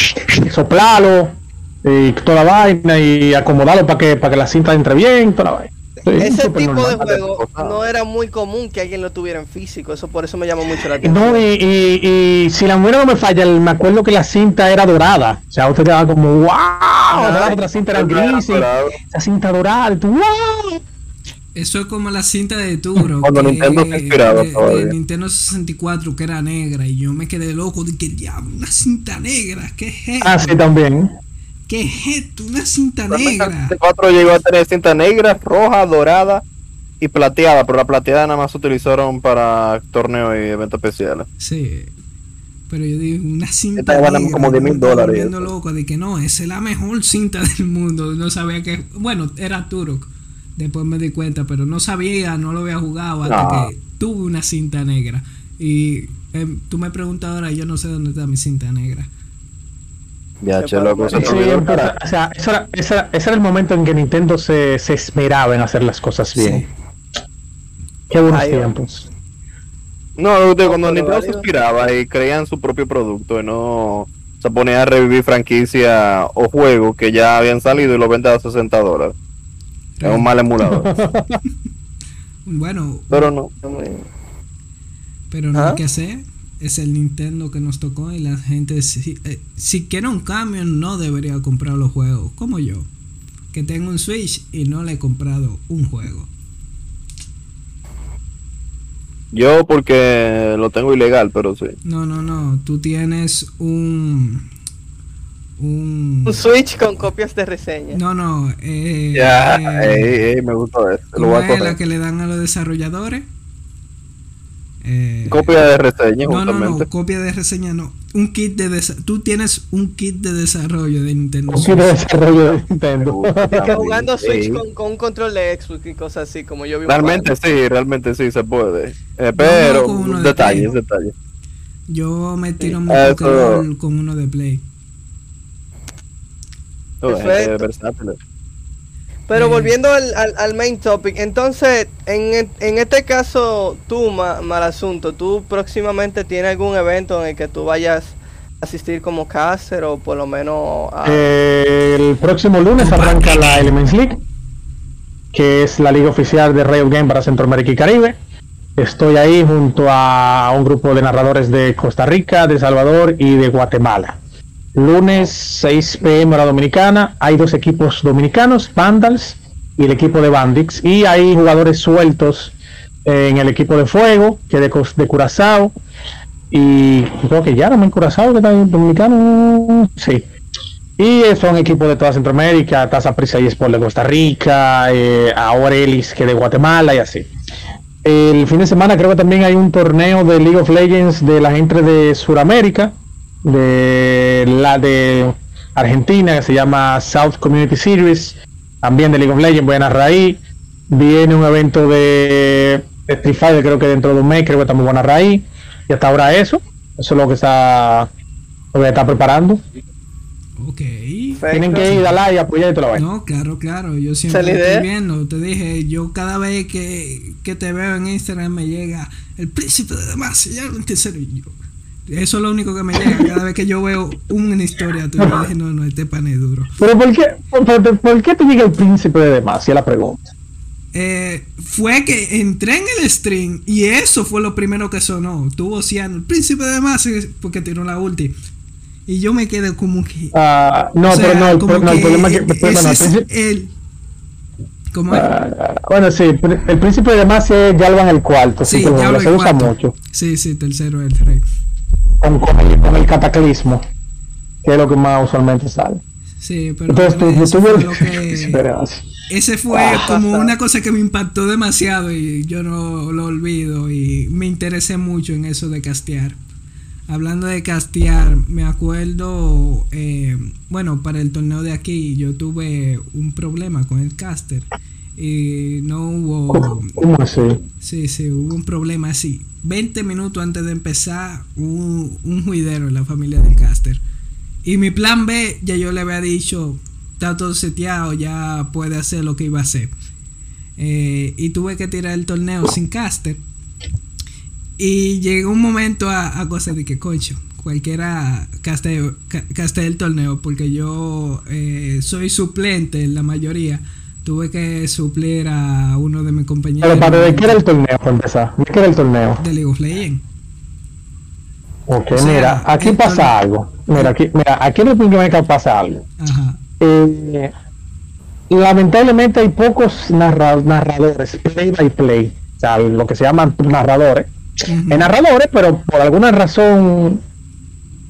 Soplalo y toda la vaina y acomodarlo para que, para que la cinta entre bien, toda la vaina. Sí, Ese tipo de juego no era muy común que alguien lo tuviera en físico, eso por eso me llamó mucho la atención. No, y, y, y si la memoria no me falla, el- me acuerdo que la cinta era dorada. O sea, usted quedaba como, wow, la otra cinta era gris esa cinta dorada. tú, wow. Eso es como la cinta de Turo. Cuando que- Nintendo se inspiraba de, todavía. de Nintendo 64 que era negra y yo me quedé loco de que diablo, una cinta negra, ¿qué es? Ah, sí, también. ¿Qué es esto? Una cinta El negra. 64 llegó a tener cinta negra, roja, dorada y plateada, pero la plateada nada más se utilizaron para torneos y eventos especiales. Sí. Pero yo digo, una cinta Esta negra. como yo 10 me mil dólares, eso. loco de que no, esa es la mejor cinta del mundo. No sabía que. Bueno, era Turok. Después me di cuenta, pero no sabía, no lo había jugado hasta No. que tuve una cinta negra. Y em, tú me preguntas ahora, yo no sé dónde está mi cinta negra. Ya, che, loco, Sí, pero, o sea, ese era, ese era- ese era el momento en que Nintendo se, se esmeraba en hacer las cosas bien. Qué buenos Ay, tiempos. No, que cuando Nintendo se inspiraba y creían su propio producto y no se ponía a revivir franquicia o juegos que ya habían salido y lo vende a 60 dólares. Es un mal emulador. Bueno, Pero no. pero no ¿Ah? hay que hacer. Es el Nintendo que nos tocó y la gente, si, eh, si quiere un cambio, no debería comprar los juegos. Como yo, que tengo un Switch y no le he comprado un juego. Yo porque lo tengo ilegal, pero sí. No, no, no. Tú tienes un. Un. Un Switch con copias de reseña. No, no. Eh, Ya, eh, me gustó eso. Lo ¿cómo voy a es la que le dan a los desarrolladores? Eh, Copia de reseña, no, no, justamente. no. Copia de reseña, no. Un kit de Tú tienes un kit de desarrollo de Nintendo Un kit de desarrollo de Nintendo. Que jugando Switch Sí. con, con un control de Xbox y cosas así, como yo vi. Realmente sí, realmente sí se puede. Eh, pero con detalles, Play. detalles. Yo me tiro mi Eso- Pokéball con uno de Play. Gente Perfecto. Pero volviendo al, al, al main topic, entonces, en, en este caso, tú, ma- mal asunto, ¿tú próximamente tienes algún evento en el que tú vayas a asistir como caster o por lo menos a... Eh, el próximo lunes arranca la Elements League, que es la liga oficial de Riot Game para Centroamérica y Caribe. Estoy ahí junto a un grupo de narradores de Costa Rica, de Salvador y de Guatemala. Lunes 6 pm hora dominicana. Hay dos equipos dominicanos, Vandals y el equipo de Bandix. Y hay jugadores sueltos en el equipo de Fuego, que de, de Curazao. Y creo que ya no en Curazao, que en dominicano. Sí. Y eh, son equipos de toda Centroamérica, Taza Prisa y Sport de Costa Rica, eh, ahora que de Guatemala y así. El fin de semana creo que también hay un torneo de League of Legends de la gente de Sudamérica, de la de Argentina, que se llama South Community Series, también de League of Legends, voy a narrar ahí. Viene un evento de Street Fighter, creo que dentro de un mes, creo que también voy a narrar ahí. Y hasta ahora eso, eso es lo que está, lo que está preparando. Ok. Tienen que ir a la y apoyar y toda la vaina. No, claro, claro. Yo siempre ¿Esa es la estoy idea? viendo. Te dije, yo cada vez que, que te veo en Instagram me llega el príncipe de Damasia. Ya en tercero y yo. Eso es lo único que me llega. Cada vez que yo veo una historia tuya, yo dije, no, no, este pan es duro. Pero ¿por qué, por, por- qué te llega el príncipe de Demacia? La pregunta. Eh, fue que entré en el stream y eso fue lo primero que sonó. Tuvo Ciano, el príncipe de Damasia, porque tiró la ulti. Y yo me quedé como que. Ah, no, o sea, pero no, el, como no, el que problema es que. ese el es el. ¿Cómo es? ah, bueno, sí, el príncipe de Demacia es Yalvan el cuarto. Sí, Sí, lo se usa cuarto. mucho. Sí, sí, tercero es el rey. Con, con el, con el cataclismo, que es lo que más usualmente sale. Sí, pero Entonces, tú, eso tú, fue que, ese fue como una cosa que me impactó demasiado y yo no lo olvido y me interesé mucho en eso de castear. Hablando de castear, me acuerdo, eh, bueno, para el torneo de aquí yo tuve un problema con el caster y no hubo... ¿Cómo así? Sí, sí, hubo un problema así. 20 minutos antes de empezar, un, un juidero en la familia del caster. Y mi plan B, ya yo le había dicho, está todo seteado, ya puede hacer lo que iba a hacer. Eh, y tuve que tirar el torneo sin caster. Y llegó un momento a, a cosas de que, cocho, cualquiera caste, ca- el torneo, porque yo eh, soy suplente en la mayoría. Tuve que suplir a uno de mis compañeros Pero para de qué era el torneo, para empezar. ¿De qué era el torneo? de League of Legends. Ok, O sea, mira, aquí pasa torneo- algo. Mira, aquí, mira, aquí en República pasa algo. Ajá. Eh, lamentablemente hay pocos narra- narradores, play by play, o sea, lo que se llaman narradores. Hay narradores, pero por alguna razón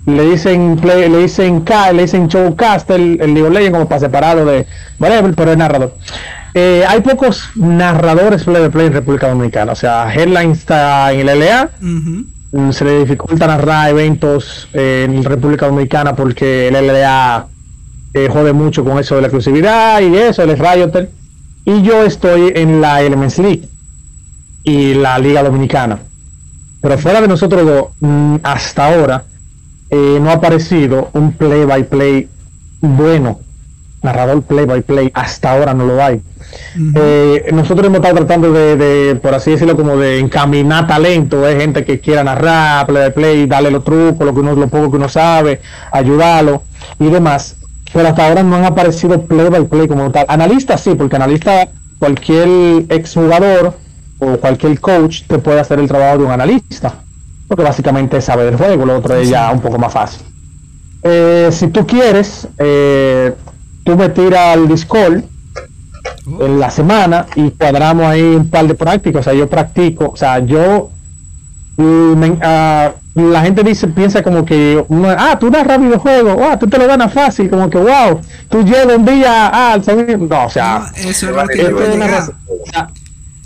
le dicen play, le dicen ca- le dicen showcaster, el, el League of Legends como para separarlo de whatever, pero es narrador. Eh, hay pocos narradores play play en República Dominicana, o sea, Headline está en el LA, se le dificulta narrar eventos eh, en República Dominicana porque el LDA eh, jode mucho con eso de la exclusividad y eso, el Rioter. Y yo estoy en la Elements League y la Liga Dominicana. Pero fuera de nosotros mm, hasta ahora eh, no ha aparecido un play by play bueno. Narrador play by play, hasta ahora no lo hay. Eh, nosotros hemos estado tratando de, de, por así decirlo, como de encaminar talento, hay gente que quiera narrar, play by play, darle los trucos, lo que uno, lo poco que uno sabe, ayudarlo y demás. Pero hasta ahora no han aparecido play by play como tal. Analistas sí, porque analista, cualquier exjugador o cualquier coach te puede hacer el trabajo de un analista. Porque básicamente sabe del juego, lo otro es ya un poco más fácil. Eh, si tú quieres, eh, tú me tiras al Discord Oh, en la semana y cuadramos ahí un par de prácticas. O sea, yo practico, o sea, yo. mm, me- ah, la gente dice, piensa como que, ah, tú das rápido juego, ah, tú te lo ganas fácil, como que, wow, tú llegas un día, ah, al no, o sea, no, eso es lo que esto yo iba a es una llegar. raz- o sea,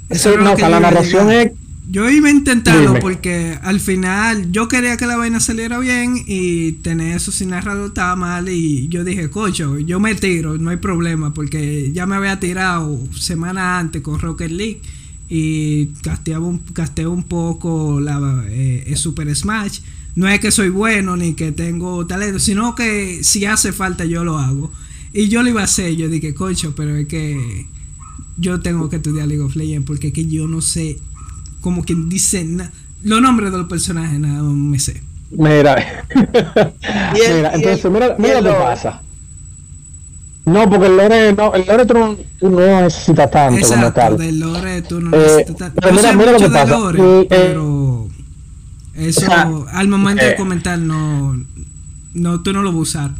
Eso eso es lo no, o sea, la narración es, Yo iba a intentarlo Dime. porque al final yo quería que la vaina saliera bien y tener eso sin narrador estaba mal y yo dije, cocho, yo me tiro, no hay problema porque ya me había tirado semana antes con Rocket League y casteaba un, un poco la eh, el Super Smash. No es que soy bueno ni que tengo talento, sino que si hace falta yo lo hago. Y yo lo iba a hacer, yo dije, cocho, pero es que yo tengo que estudiar League of Legends porque es que yo no sé, como quien dice, los nombres de los personajes nada más me sé. mira, el- mira, entonces, el- mira, mira lo que pasa. No, porque el lore, no, el lore tú no, tú no necesitas tanto como Exacto, tal. del lore tú no Eh, necesitas. pero mira- sé mira lo que pasa. lore, Eh, eh, pero eso o sea, al momento eh, de comentar no, no, tú no lo vas a usar.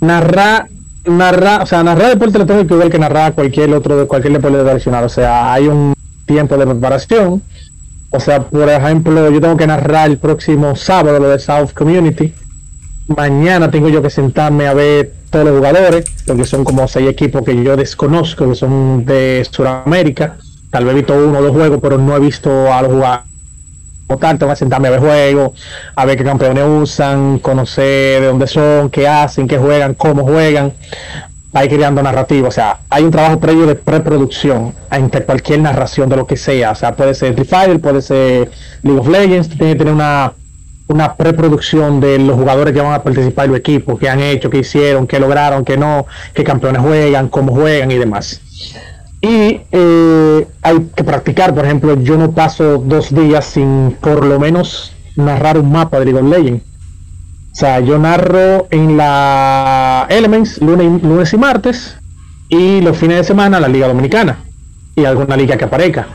narrar narrar o sea narrar deporte electrónico igual que narrar cualquier otro de cualquier deporte tradicional o sea hay un tiempo de preparación o sea por ejemplo yo tengo que narrar el próximo sábado lo de South Community. Mañana tengo yo que sentarme a ver todos los jugadores porque son como seis equipos que yo desconozco que son de Sudamérica. Tal vez he visto uno o dos juegos pero no he visto a los jugadores tal, tengo que sentarme a ver juegos, a ver qué campeones usan, conocer de dónde son, qué hacen, qué juegan, cómo juegan, va creando narrativa, o sea, hay un trabajo previo de preproducción entre cualquier narración de lo que sea, o sea, puede ser Fighter, puede ser League of Legends, tiene que tener una, una preproducción de los jugadores que van a participar los equipos, qué han hecho, qué hicieron, qué lograron, qué no, qué campeones juegan, cómo juegan y demás. Y eh, hay que practicar, por ejemplo, yo no paso dos días sin por lo menos narrar un mapa de League of Legends. O sea, yo narro en la Elements lunes, lunes y martes y los fines de semana la Liga Dominicana y alguna liga que aparezca.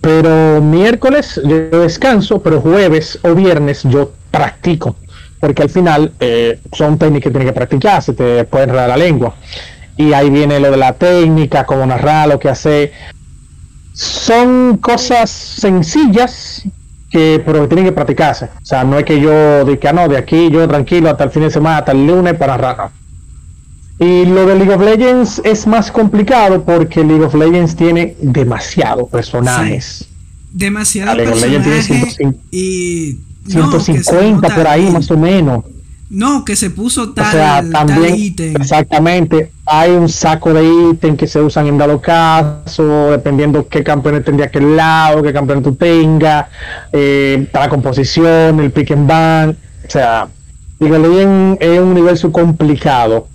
Pero miércoles yo descanso, pero jueves o viernes yo practico. Porque al final eh, son técnicas que tienes que practicar, se te puede enredar la lengua. Y ahí viene lo de la técnica, cómo narrar, lo que hacer. Son cosas sencillas que pero que tienen que practicarse. O sea, no es que yo que ah, no, de aquí yo tranquilo hasta el fin de semana, hasta el lunes para no. Y lo de League of Legends es más complicado porque League of Legends tiene demasiados personajes. Demasiado League of Legends tiene personaje 150 y no, que se 150 nota por ahí más o menos. No, que se puso O tal, sea, tal también, ítem. exactamente. Hay un saco de ítems que se usan en dado caso, dependiendo qué campeones tendría que lado, qué campeón tú tengas, eh, la composición, el pick and ban, o sea, Legends es un universo complicado,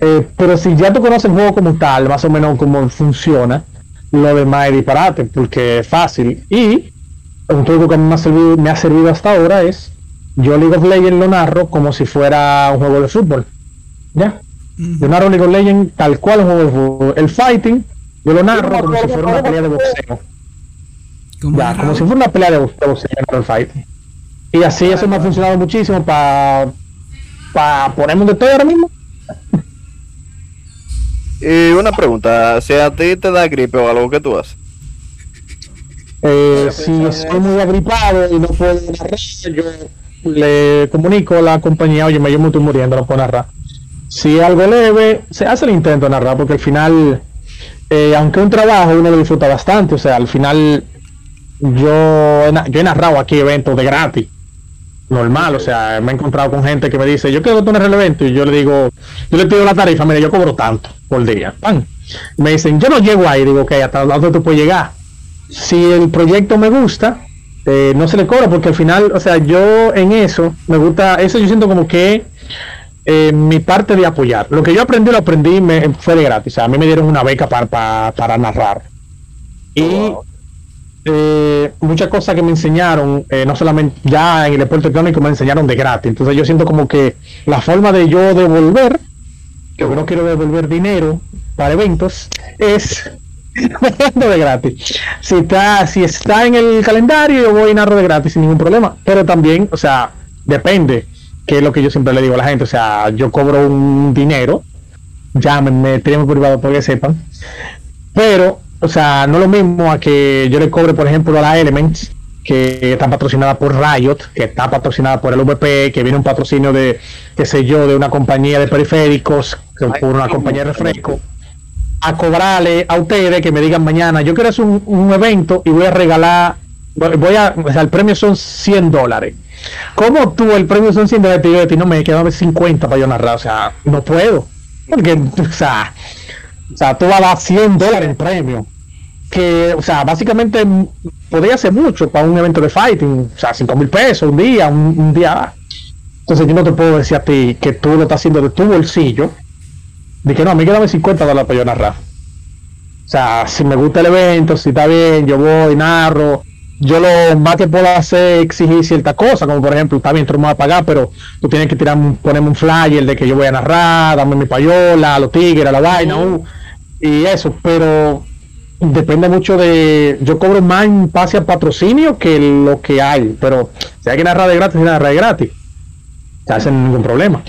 eh, pero si ya tú conoces el juego como tal, más o menos cómo funciona, lo demás es disparate, porque es fácil. Y un truco que me ha servido, me ha servido hasta ahora es, yo League of Legends lo narro como si fuera un juego de fútbol. ¿Ya? Yo narro League of Legends tal cual un juego de fútbol. El fighting, yo lo narro como si fuera una pelea de boxeo. ¿Cómo Ya, como si fuera una pelea de boxeo, el fighting. Y así eso me ha funcionado muchísimo para para ponerme de todo ahora mismo. Y una pregunta, si a ti te da gripe o algo que tú haces. Eh, si estoy muy agripado y no puedo narrar, yo le comunico a la compañía, oye, me yo me estoy muriendo, no puedo narrar. Si algo leve, se hace el intento de narrar, porque al final, eh, aunque un trabajo, uno lo disfruta bastante. O sea, al final, yo, yo he narrado aquí eventos de gratis, normal. O sea, me he encontrado con gente que me dice, yo quiero tener el evento, y yo le digo, yo le pido la tarifa, mire, yo cobro tanto por día. Me dicen, yo no llego ahí, digo, ok, hasta dónde tú puedes llegar si el proyecto me gusta, eh, no se le cobra porque al final, o sea, yo en eso me gusta, eso yo siento como que eh, mi parte de apoyar. Lo que yo aprendí, lo aprendí, me, fue de gratis. A mí me dieron una beca para, narrar. Y eh, muchas cosas que me enseñaron, eh, no solamente ya en el deporte electrónico, me enseñaron de gratis. Entonces yo siento como que la forma de yo devolver, que yo no quiero devolver dinero para eventos, es de gratis. Si está, si está en el calendario, yo voy y narro de gratis sin ningún problema. Pero también, o sea, depende, que es lo que yo siempre le digo a la gente. O sea, yo cobro un dinero, llámenme, tírenme por privado para que sepan. Pero, o sea, no lo mismo a que yo le cobre, por ejemplo, a la Elements, que está patrocinada por Riot, que está patrocinada por el VP, que viene un patrocinio de, qué sé yo, de una compañía de periféricos, que por una compañía de refresco a cobrarle a ustedes que me digan mañana, yo quiero hacer un, un evento y voy a regalar, voy a, o sea, el premio son 100 dólares. ¿Cómo tú el premio son 100 dólares? De ti no me quedan 50 para yo narrar, o sea, no puedo. Porque, o sea, o sea, tú vas a dar 100 dólares en premio. Que, o sea, básicamente podría ser mucho para un evento de fighting, o sea, 5 mil pesos un día, un, un día. Entonces yo no te puedo decir a ti que tú lo estás haciendo de tu bolsillo de que no, a mí quédame 50 dólares para yo narrar. O sea, si me gusta el evento, si está bien, yo voy, narro. Yo lo más que puedo hacer es exigir ciertas cosas, como por ejemplo, está bien, tú no me vas a pagar, pero tú tienes que tirar, un- ponerme un flyer de que yo voy a narrar, dame mi payola, los tigres, la vaina, uh, y eso, pero depende mucho de. Yo cobro más en base a patrocinio que lo que hay, pero si hay que narrar de gratis, narrar de gratis. Se hace ningún problema.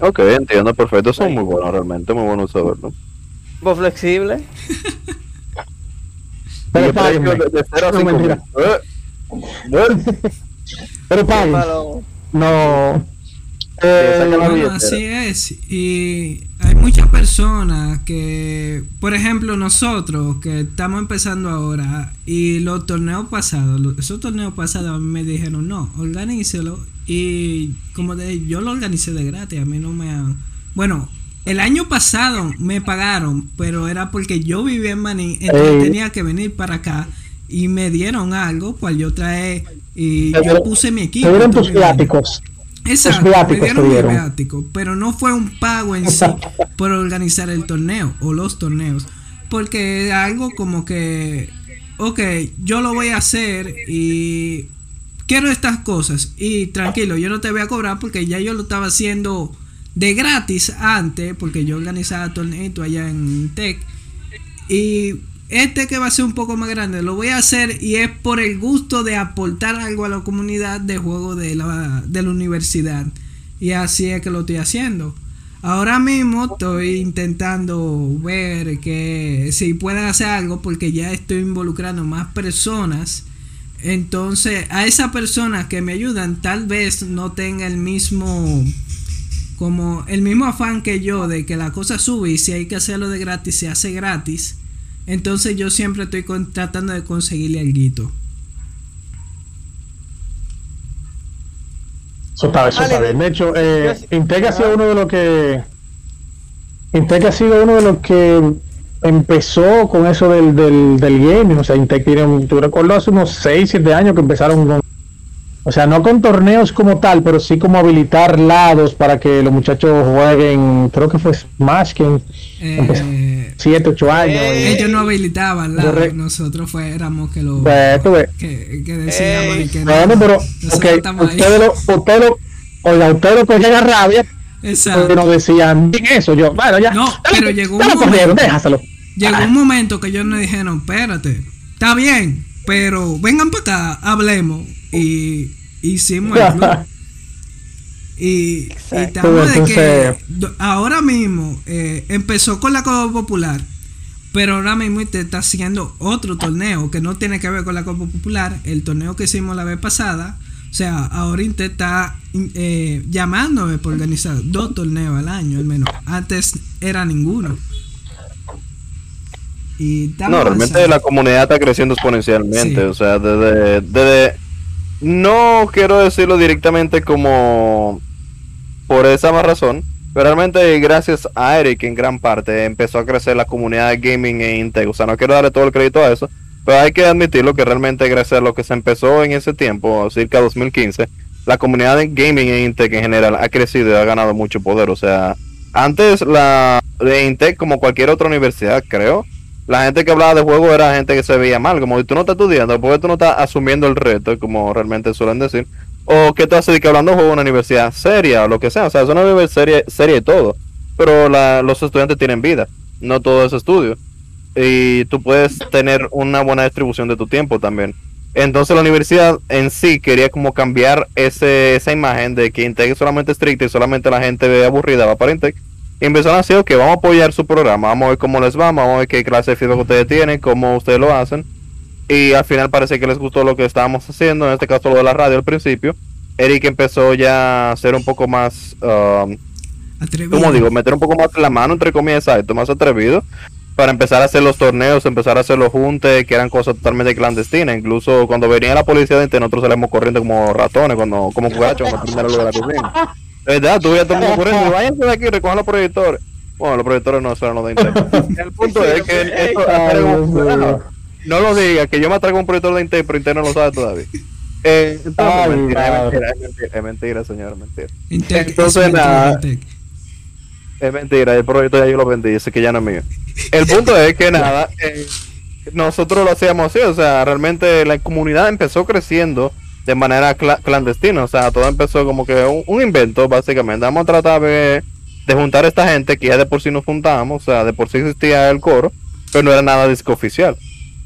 Ok, entiendo, perfecto. Son muy buenos realmente, muy buenos saberlo. Poco flexible. Pero páguenme. de, de cero No, mentira. Eh, eh. Pero paguen. No. Bueno, billetera. así es. Y hay muchas personas que, por ejemplo, nosotros que estamos empezando ahora y los torneos pasados, los- esos torneos pasados a mí me dijeron, no, organícelo. Y como de, yo lo organicé de gratis, a mí no me han... Bueno, el año pasado me pagaron, pero era porque yo vivía en Maní, entonces Ey. tenía que venir para acá y me dieron algo, cual yo trae y Te yo dieron- puse mi equipo. Te dieron tus viáticos. Exacto, me dieron mi viático, pero no fue un pago en sí por organizar el torneo o los torneos, porque era algo como que, ok, yo lo voy a hacer y quiero estas cosas y tranquilo, yo no te voy a cobrar porque ya yo lo estaba haciendo de gratis antes, porque yo organizaba torneos allá en Tech y este que va a ser un poco más grande lo voy a hacer y es por el gusto de aportar algo a la comunidad de juego de la, de la universidad. Y así es que lo estoy haciendo. Ahora mismo estoy intentando ver que si pueden hacer algo porque ya estoy involucrando más personas. Entonces a esas personas que me ayudan tal vez no tenga el mismo como el mismo afán que yo de que la cosa sube y si hay que hacerlo de gratis se hace gratis. Entonces yo siempre estoy con- tratando de conseguirle algo. Eso está, eso está bien. De hecho, eh, ha sido uno de los que Intec ha sido uno de los que empezó con eso del, del, del gaming. O sea, Intec tiene, un, tú recuerdo hace unos 6, 7 años que empezaron con. O sea, no con torneos como tal, pero sí como habilitar lados para que los muchachos jueguen. Creo que fue Smash que Eh, 7, 8 años. y- ellos no habilitaban la, Yo re- nosotros fue, éramos que lo que, que decíamos y que Bueno, pero, nosotros ok, estamos ahí. ustedes lo, ustedes lo, oiga, ustedes lo cogían a rabia Exacto. porque nos decían "Bien eso. Yo, bueno, ya. No, dale, pero llegó un momento. déjaselo. Llegó Ah. un momento que ellos nos dijeron, espérate, está bien, pero vengan para acá, hablemos. Y hicimos el club. Y, y estamos de que ahora mismo eh, empezó con la Copa Popular, pero ahora mismo te está haciendo otro torneo que no tiene que ver con la Copa Popular, el torneo que hicimos la vez pasada. O sea, ahora te está eh, llamándome por organizar dos torneos al año, al menos. Antes era ninguno. Y estamos No, realmente la comunidad está creciendo exponencialmente. Sí. O sea, desde, desde. No quiero decirlo directamente como por esa más razón. Pero realmente gracias a Eric en gran parte empezó a crecer la comunidad de gaming en Integ. O sea, no quiero darle todo el crédito a eso. Pero hay que admitirlo que realmente gracias a lo que se empezó en ese tiempo, cerca de 2015, la comunidad de gaming en Intec en general ha crecido y ha ganado mucho poder. O sea, antes la de Intec, como cualquier otra universidad, creo, la gente que hablaba de juego era gente que se veía mal, como tú no estás estudiando, porque tú no estás asumiendo el reto, como realmente suelen decir, o que tú haces que hablando de juego en una universidad seria o lo que sea, o sea, es una universidad seria, seria y todo, pero los estudiantes tienen vida, no todo es estudio, y tú puedes tener una buena distribución de tu tiempo también. Entonces la universidad en sí quería como cambiar ese, esa imagen de que Intec solamente estricta y solamente la gente aburrida va para Intec. Empezaron así, ok, vamos a apoyar su programa, vamos a ver cómo les va, vamos a ver qué clase de feedback ustedes tienen, cómo ustedes lo hacen. Y al final parece que les gustó lo que estábamos haciendo, en este caso lo de la radio al principio. Eric empezó ya a ser un poco más, um, Atrevido. como digo, meter un poco más la mano, entre comillas, exacto, más atrevido, para empezar a hacer los torneos, empezar a hacer los juntes, que eran cosas totalmente clandestinas. Incluso cuando venía la policía de nosotros salíamos corriendo como ratones, cuando, como cucarachos, cuando primero lo de la cocina. De verdad, tú ya todo el mundo corriendo, váyanse de aquí, recojan los proyectores. Bueno, los proyectores no eran los de Inte. El punto es que esto, no lo diga, que yo me traigo un proyector de Intel, pero Intel no lo sabe todavía. Eh, entonces, Ay, mentira, es mentira, es mentira, es mentira, señor, es mentira. Intec, Entonces, es nada. Es mentira, el proyecto ya yo lo vendí, ese que ya no es mío. El punto es que nada, eh, nosotros lo hacíamos así, o sea, realmente la comunidad empezó creciendo de manera cla- clandestina, o sea, todo empezó como que un, invento, básicamente. Vamos a tratar de, juntar a esta gente que ya de por sí nos juntábamos, o sea, de por sí existía el coro, pero no era nada disco oficial.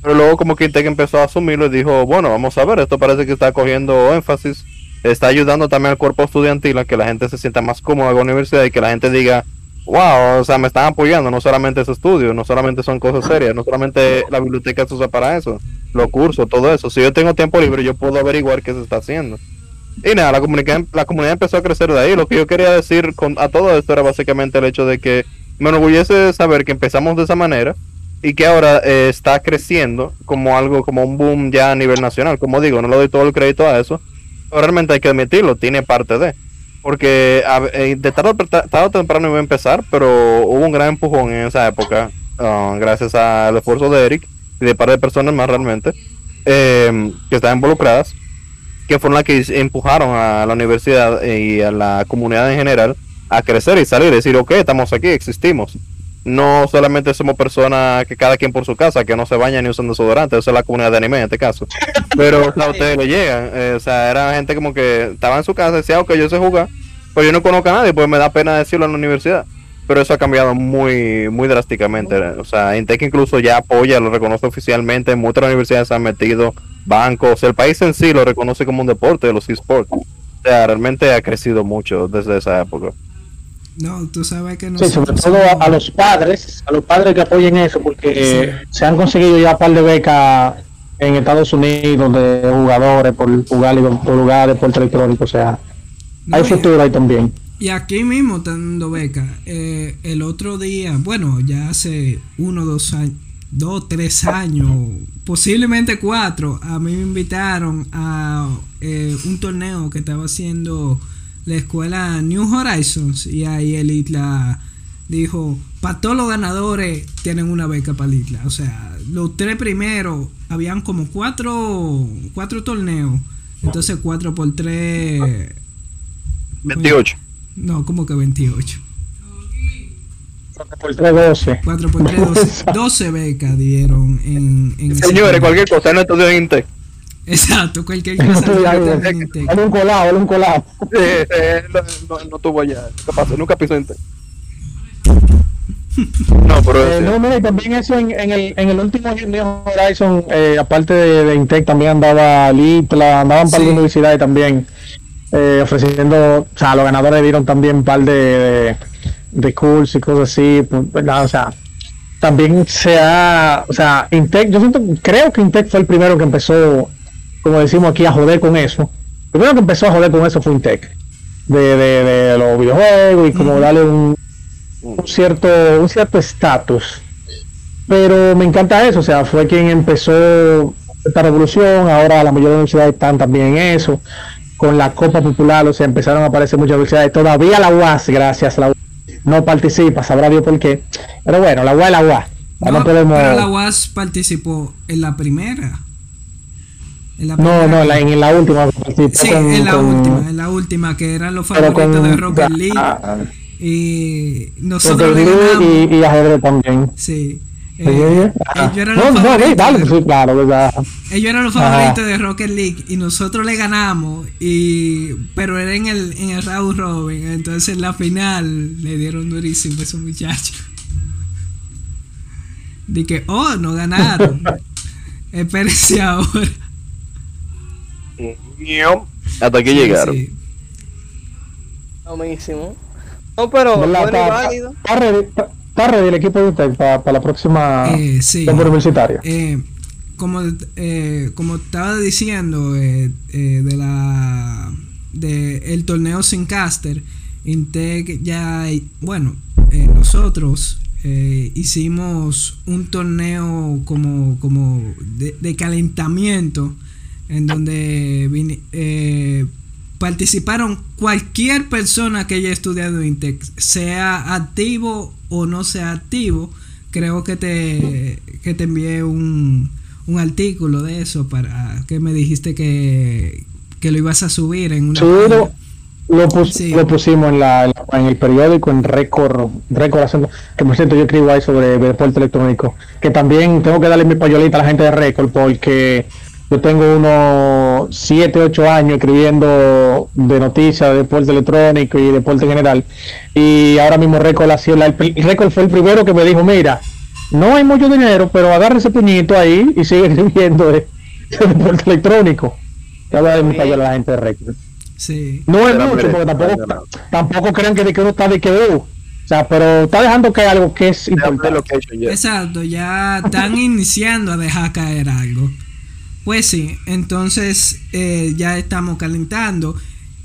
Pero luego como que Intec empezó a asumirlo y dijo, bueno, vamos a ver, esto parece que está cogiendo énfasis, está ayudando también al cuerpo estudiantil a que la gente se sienta más cómoda con la universidad y que la gente diga, wow, o sea, me están apoyando, no solamente ese estudio, no solamente son cosas serias, no solamente la biblioteca se usa para eso, los cursos, todo eso. Si yo tengo tiempo libre, yo puedo averiguar qué se está haciendo. Y nada, la comunidad, la comunidad empezó a crecer de ahí. Lo que yo quería decir con, a todo esto era básicamente el hecho de que me enorgullece saber que empezamos de esa manera y que ahora eh, está creciendo como algo, como un boom ya a nivel nacional. Como digo, no le doy todo el crédito a eso, pero realmente hay que admitirlo, tiene parte de. Porque a- eh, de tarde, tarde o temprano iba a empezar, pero hubo un gran empujón en esa época, ah, gracias al esfuerzo de Eric de par de personas más realmente, eh, que estaban involucradas, que fueron las que empujaron a la universidad y a la comunidad en general a crecer y salir decir, ok, estamos aquí, existimos. No solamente somos personas que cada quien por su casa, que no se bañan ni usan desodorante, esa es la comunidad de anime en este caso. Pero a ustedes le llegan, eh, o sea, era gente como que estaba en su casa, decía, ok, yo sé jugar, pero yo no conozco a nadie, pues me da pena decirlo en la universidad. Pero eso ha cambiado muy muy drásticamente. O sea, Intec incluso ya apoya, lo reconoce oficialmente, muchas universidades han metido bancos, el país en sí lo reconoce como un deporte, los esports. O sea, realmente ha crecido mucho desde esa época. No, tú sabes que Sí, nosotros sobre todo a, a los padres, a los padres que apoyen eso, porque eh, se han conseguido ya un par de becas en Estados Unidos de jugadores por jugar, por jugar deporte electrónico, o sea, No, hay futuro ahí también. Y aquí mismo dando beca. Eh, el otro día, bueno, ya hace uno, dos años, dos, tres años, posiblemente cuatro, a mí me invitaron a eh, un torneo que estaba haciendo la escuela New Horizons y ahí el Isla dijo, para todos los ganadores tienen una beca para el isla. O sea, los tres primeros, habían como cuatro, cuatro torneos. Entonces cuatro por tres, 28. No, como que 28. Por 312. 4 por 3, 12, 12 becas dieron en, en Señores, cualquier cosa, no estudio en Intec. Exacto, cualquier cosa. tengan en Intec. Era un colado, era un colado. Eh, eh, no, no, no tuvo allá. ¿Qué pasó? Nunca pisó Intec. No, pero Eh, es no, mira, y también eso en, en el, en el último New Horizon, eh, aparte de, de Intec, también andaba Litla, andaban para Sí. las universidades también eh, ofreciendo, o sea, los ganadores dieron también un par de, de, de cursos y cosas así, pues, ¿verdad? O sea, también se ha, o sea, Intec, yo siento, creo que Intec fue el primero que empezó, como decimos aquí, a joder con eso. El primero que empezó a joder con eso fue Intec, de, de, de los videojuegos y como darle un, un cierto un cierto estatus pero me encanta eso o sea fue quien empezó esta revolución ahora la mayoría de las universidades están también en eso con la Copa Popular o sea empezaron a aparecer muchas universidades todavía la UAS gracias a la UAS no participa sabrá Dios por qué pero bueno la UAS es la UAS no, No, podemos Pero la UAS participó en la primera. En la no primera. no la, en la última Sí, con- en la con- última, en la última, que eran los favoritos con- de Rocket League. ah, Y Rocket nosotros League y, y ajedrez también Sí. Eh, ellos eran no, los no, favoritos. dale, sí, claro, verdad. Ellos eran los Ajá. favoritos de Rocket League y nosotros le ganamos y pero era en el en el round robin, entonces en la final le dieron durísimo a esos muchachos. De que, oh, no ganaron. Espérense ahora. Hasta aquí llegaron. Sí. Buenísimo. No, pero ¿Verdad? bueno y Está- válido. Está ready, está- está ready el equipo de Utec para la próxima Eh, sí. Universitaria. Eh, como, eh, como estaba diciendo eh, de la de el torneo sin caster Intec ya bueno nosotros hicimos un torneo como como de, de calentamiento en donde eh, participaron cualquier persona que haya estudiado Intec, sea activo o no sea activo. Creo que te, que te envié un, un artículo de eso para que me dijiste que, que lo ibas a subir en una página. lo, pus- Sí. lo pusimos en, la, en el periódico, en récord, récord que por cierto yo escribo ahí sobre deporte electrónico, que también tengo que darle mi payolita a la gente de récord porque yo tengo unos 7, 8 años escribiendo de noticias de deporte electrónico y deporte en general y ahora mismo récord ha sido la- el, pri- récord fue el primero que me dijo, mira, no hay mucho dinero, pero agarra ese puñito ahí y sigue escribiendo de, de deporte electrónico. Ya voy a a la gente de récord. Sí. No es Pero, mucho, mire, porque tampoco, no. tampoco crean que, de que uno está de que uh, O sea, pero está dejando que algo que es importante. location ya. Exacto, ya están iniciando a dejar caer algo. Pues sí, entonces eh, ya estamos calentando.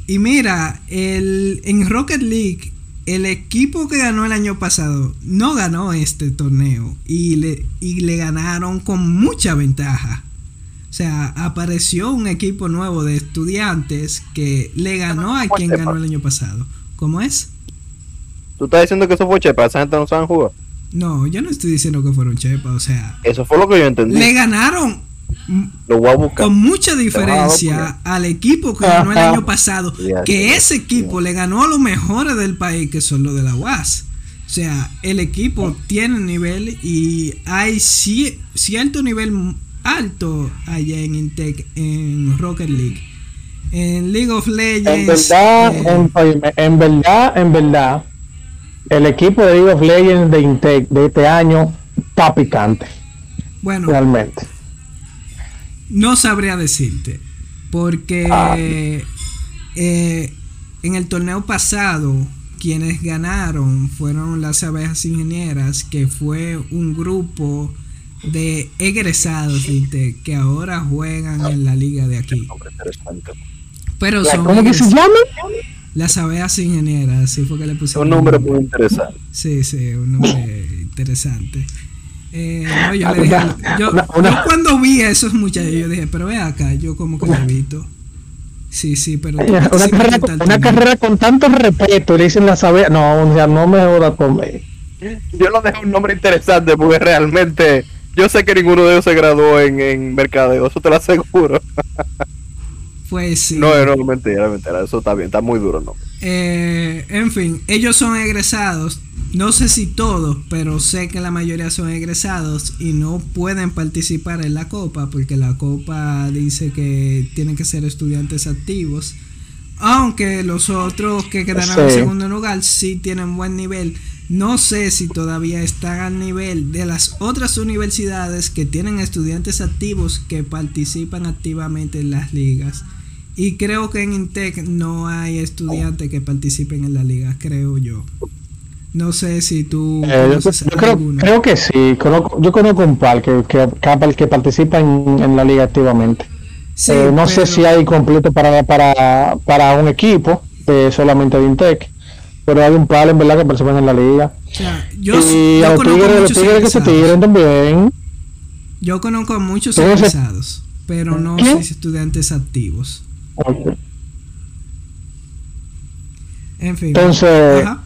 Y mira, el, en Rocket League, el equipo que ganó el año pasado no ganó este torneo y le, y le ganaron con mucha ventaja. O sea, apareció un equipo nuevo de estudiantes que le ganó a quien ganó el año pasado. ¿Cómo es? Tú estás diciendo que eso fue chepa, no sabe jugar. No, yo no estoy diciendo que fueron chepa, o sea, Eso fue lo que yo entendí. le ganaron Lo voy a buscar. con mucha diferencia al equipo que ganó el año pasado, que ese equipo le ganó a los mejores del país, que son los de la UAS. O sea, el equipo tiene nivel y hay ci- cierto nivel alto allá en Intec, en Rocket League. En League of En Legends. verdad, eh, en, oíme, en verdad, en verdad, el equipo de League of Legends de Intec de este año está picante, bueno, realmente. No sabría decirte. Porque Ah. eh, en el torneo pasado, quienes ganaron fueron las abejas ingenieras, que fue un grupo de egresados que ahora juegan en la liga de aquí. Pero son ¿Cómo que se llama? las abejas ingenieras, así fue que le pusieron. un nombre muy interesante. Sí, sí, un nombre interesante. Eh, no, yo, le dije, yo, una- una- yo cuando vi a esos muchachos, yo dije, pero ve acá, yo como que lo he visto. Sí, sí, pero Una carrera, una con tanto respeto, le dicen las abejas. No, o sea, no me jodas con yo lo dejo un nombre interesante porque realmente yo sé que ninguno de ellos se graduó en, en mercadeo, eso te lo aseguro. Pues sí. No, no, mentira, mentira, eso está bien, está muy duro, ¿no? Eh, en fin, ellos son egresados. No sé si todos, pero sé que la mayoría son egresados y no pueden participar en la copa porque la copa dice que tienen que ser estudiantes activos. Aunque los otros que quedaron en segundo lugar sí tienen buen nivel. No sé si todavía están al nivel de las otras universidades que tienen estudiantes activos que participan activamente en las ligas. Y creo que en Intec no hay estudiantes que participen en la liga, creo yo. No sé si tú Eh, yo, creo, creo que sí. Conozco- yo conozco un par que, que, que, que participa en, en la liga activamente. Sí, Eh, no sé si hay completo para, para, para un equipo de solamente de Intec, pero hay un par en verdad que participan en la liga. o sea, yo, y yo a los conozco tigres, los muchos tigres que se tiren también. Yo conozco a muchos egresados, pero no ¿Qué? estudiantes activos. Ok. En fin. Entonces, Ajá.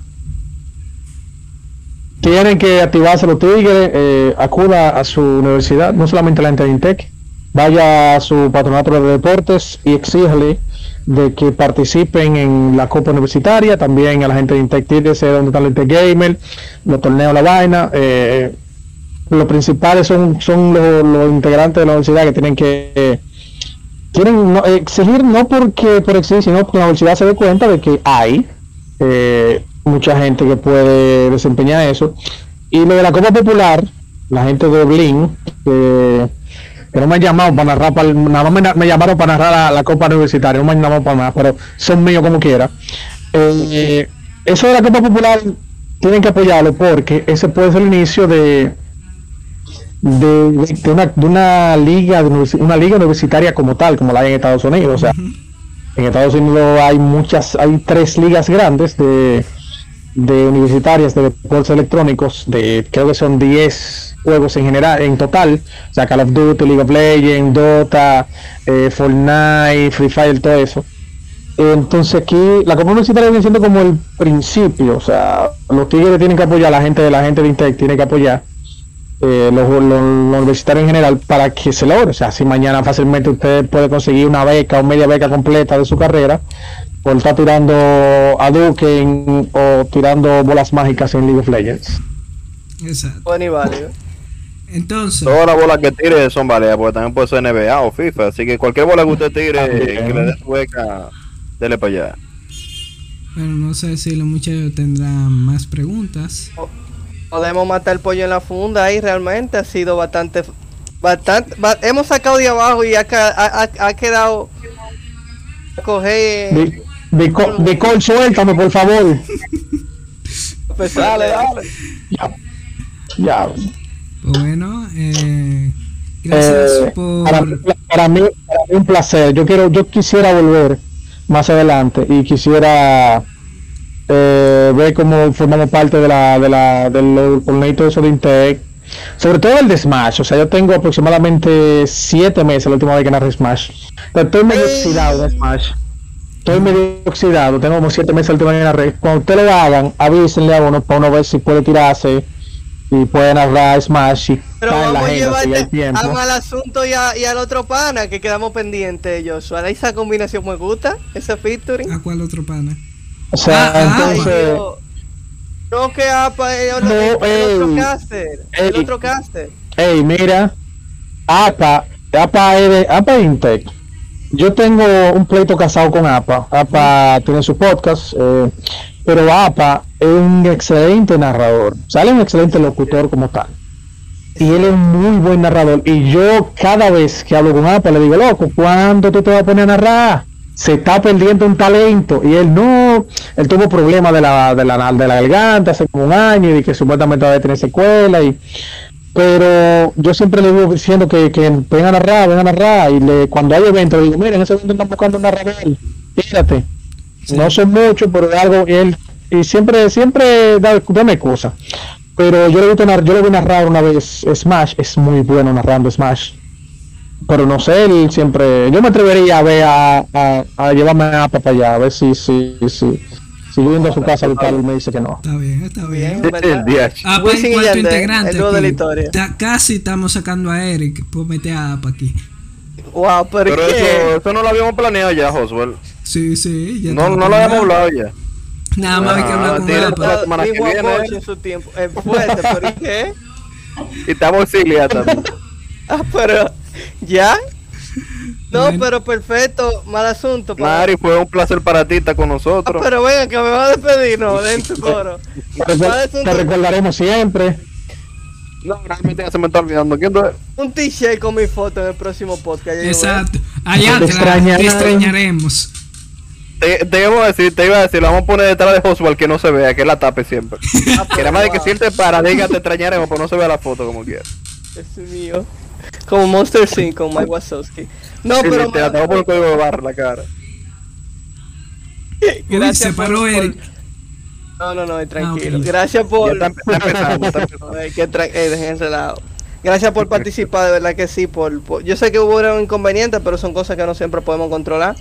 Tienen que activarse los tigres, eh, acuda a su universidad, no solamente la gente de Intec, vaya a su patronato de deportes y exíjale de que participen en la Copa Universitaria, también a la gente de Intec Tigres, donde está el Intec Gamer, los torneos, la vaina. Eh, los principales son, son los, los integrantes de la universidad que tienen que eh, tienen no, exigir no porque por exigir, sino porque la universidad se dé cuenta de que hay eh, mucha gente que puede desempeñar eso. Y lo de la Copa Popular, la gente de Blin, que, que no me han llamado para narrar, para, nada más me, me llamaron para narrar la, la Copa Universitaria, no me han llamado para nada, pero son míos como quiera. Eh, eso de la Copa Popular tienen que apoyarlo porque ese puede ser el inicio de de, una, de una liga de una liga universitaria como tal como la hay en Estados Unidos o sea en Estados Unidos hay muchas hay tres ligas grandes de, de universitarias de deportes electrónicos de creo que son 10 juegos en general en total o sea Call of Duty League of Legends Dota eh, Fortnite Free Fire todo eso entonces aquí la Copa Universitaria viene siendo como el principio, o sea, los tigres tienen que apoyar, la gente de la gente de Intec tiene que apoyar eh, los, los- los universitarios en general para que se logre. O sea, si mañana fácilmente usted puede conseguir una beca o media beca completa de su carrera por estar tirando a Duke en- o tirando bolas mágicas en League of Legends. Exacto. Bueno y válido. Entonces, Todas las bolas que tire son válidas, porque también puede ser NBA o FIFA, así que cualquier bola que usted tire que le dé su beca, dele para allá. bueno, no sé si los muchachos tendrán más preguntas. Podemos matar el pollo en la funda ahí realmente ha sido bastante bastante ba- hemos sacado de abajo y ha- ha- ha quedado coger Vic- Vico- Vicol, suéltame por favor. pues, dale dale Ya. Ya. Pues bueno, eh, gracias Eh, por... para, para mí, para mí un placer. Yo quiero, yo quisiera volver más adelante y quisiera eh, ver cómo formamos parte de la, de la, del torneo de eso de Intec. Sobre todo el de Smash. O sea, yo tengo aproximadamente siete meses la última vez que narré Smash. Pero estoy medio Ey. oxidado de Smash. Estoy medio oxidado. Tengo como siete meses la última vez que narré. Cuando ustedes lo hagan, avísenle a uno para uno ver si puede tirarse y puede narrar Smash y pero en la vamos a si llevarte tiempo. a- al asunto y, a- y al otro pana que quedamos pendientes Joshua esa combinación me gusta ese featuring ¿A cuál otro pana? O sea, Ah, ah, Ay, entonces, Dios. no que apa el, otro- No, el otro ey. caster el Ey. otro caster hey, mira, APA, APA es de- APA Intec. Yo tengo un pleito casado con APA. APA tiene su podcast, eh, pero APA es un excelente narrador. Sale un excelente locutor como tal. Y él es un muy buen narrador. Y yo cada vez que hablo con APA le digo, loco, ¿cuándo tú te vas a poner a narrar? Se está perdiendo un talento. Y él no, él tuvo problemas de la, de la, de la garganta hace como un año y que supuestamente va a tener secuela. Y, pero yo siempre le digo diciendo que, que vengan a narrar, vengan a narrar. Y le, cuando hay eventos, le digo, miren, en ese evento están buscando un narrador. Fíjate, no son muchos, pero algo. Y él, y siempre, siempre da, dame cosas. Pero yo le voy a narrar, yo le voy a narrar una vez Smash, es muy bueno narrando Smash. Pero no sé, él siempre. Yo me atrevería a ver a, a, a llevarme a para allá, a ver si, si, si, Si yo yendo a su casa a buscarlo, me dice que no. Está bien, está bien. El. Ah, pues y en cuanto Yandel, integrante. el dúo de la historia. ta- casi estamos sacando a Eric. Pues mete a Apa aquí. Wow, pero, Pero eso, eso no lo habíamos planeado ya, Josué. Sí, sí. Ya No, no lo habíamos hablado ya. Nada más hay que Ah, hablar con Apa. la semana que viene. Su tiempo. Es fuerte, pero ¿y qué? Y estamos exiliados también. Ah, pero. ¿Ya? No, pero perfecto. Mal asunto. para- Mari, fue un placer para ti estar con Ah, nosotros. pero venga, que me va a despedir, no, den tu coro. Te, Mal te asunto, recordaremos siempre. No, realmente ya se me está olvidando. ¿Quién tú eres? un t-shirt con mi foto en el próximo podcast. Exacto. Allá Te te extrañaremos. Te, te iba a decir, te iba a decir, lo vamos a poner detrás de Josué que no se vea, que la tape siempre. Ah, Que nada más de que si él te para, diga te extrañaremos, pero no se vea la foto como quiera. Es mío. Como Monster Sync con Mike Wazowski. No, Sí, pero. te voy a poner un código de barra la cara. Uy, Gracias se por- paró por- Eric. No, no, no, tranquilo. Ah, ok. Gracias Ya por. está, está eh. Gracias por participar, de verdad que sí. Por, por- Yo sé que hubo un inconveniente, pero son cosas que no siempre podemos controlar.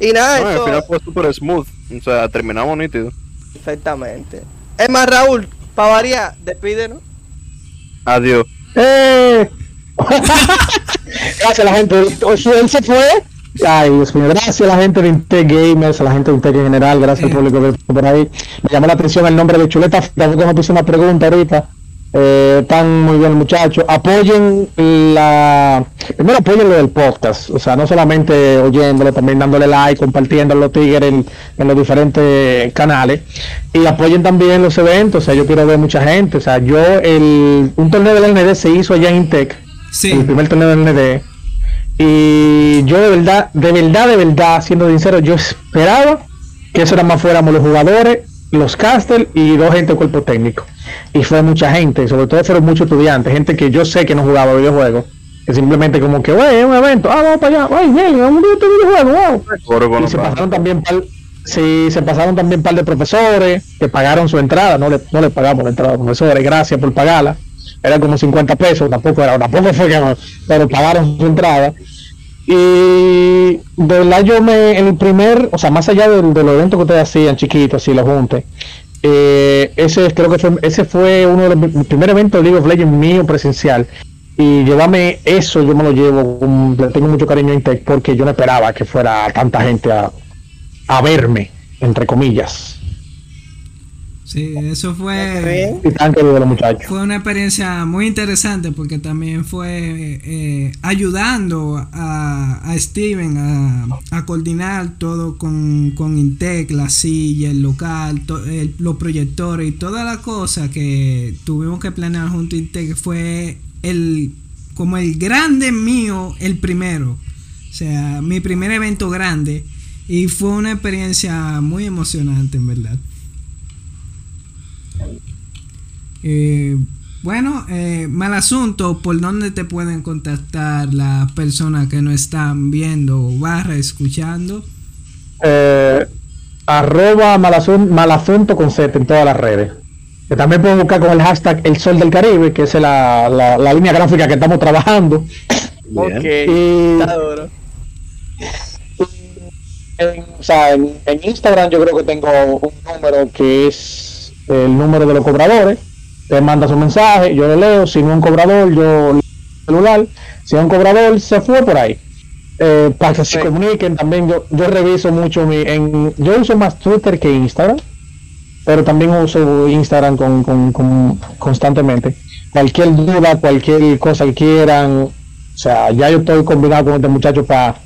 Y nada, No, al final fue súper smooth. O sea, terminamos nítido. Perfectamente. Es más, Raúl, para variar, despídenos. Adiós. ¡Eh! Gracias a la gente. Él se fue. Ay, Dios mío. Gracias a la gente de Intec Gamers, a la gente de Intec en general. Gracias al público que por ahí. Me llamó la atención el nombre de Chuleta. Tampoco me puse una pregunta ahorita. Eh, están muy bien, muchachos. Apoyen la. Primero apoyen lo del podcast. O sea, no solamente oyéndolo, también dándole like, compartiendo los tigres en, en los diferentes canales. Y apoyen también los eventos. O sea, yo quiero ver mucha gente. O sea, yo, el, un torneo del ND se hizo allá en Intec Sí. el primer torneo del ND. Y yo de verdad, de verdad, de verdad, siendo sincero, yo esperaba que eso era más fuéramos los jugadores, los casters y dos gente de cuerpo técnico. Y fue mucha gente, sobre todo fueron muchos estudiantes, gente que yo sé que no jugaba videojuegos, que simplemente como que, wey, es un evento, ah, vamos para allá, ay, bien, vamos a este videojuego, wow. Y se pasaron también par, sí, se pasaron también par de profesores que pagaron su entrada, no le, no le pagamos la entrada a los profesores, gracias por pagarla. Era como 50 pesos, tampoco era, tampoco fue que no, pero pagaron su entrada. Y de verdad yo me, el primer, o sea, más allá del, de los eventos que ustedes hacían chiquitos, así los juntes, eh, ese creo que fue, ese fue uno de los mi primer evento de League of Legends mío presencial. Y llevarme eso, yo me lo llevo, con- le tengo mucho cariño a Intec porque yo no esperaba que fuera tanta gente a, a verme, entre comillas. Sí, eso fue. bien. Y tan querido los muchachos. Fue una experiencia muy interesante porque también fue eh, ayudando a, a Steven a, a coordinar todo con, con Intec, la silla, el local, to- el- los proyectores y toda la cosa que tuvimos que planear junto a Intec fue el como el grande mío, el primero. O sea, mi primer evento grande y fue una experiencia muy emocionante en verdad. Eh, bueno, eh, mal asunto, ¿por dónde te pueden contactar las personas que no están viendo barra escuchando? Eh, arroba malasun- malasunto con Z en todas las redes. Que también pueden buscar con el hashtag El Sol del Caribe, que es la, la- la línea gráfica que estamos trabajando. Ok. Y Está duro. en, o sea, en, en Instagram yo creo que tengo un número que es el número de los cobradores. Te manda su mensaje, yo lo leo. Si no es un cobrador, yo leo el celular. Si es un cobrador, se fue por ahí. Eh, para que se comuniquen también, yo, yo reviso mucho mi. En, yo uso más Twitter que Instagram, pero también uso Instagram con, con- con- constantemente. Cualquier duda, cualquier cosa que quieran, o sea, ya yo estoy combinado con este muchacho para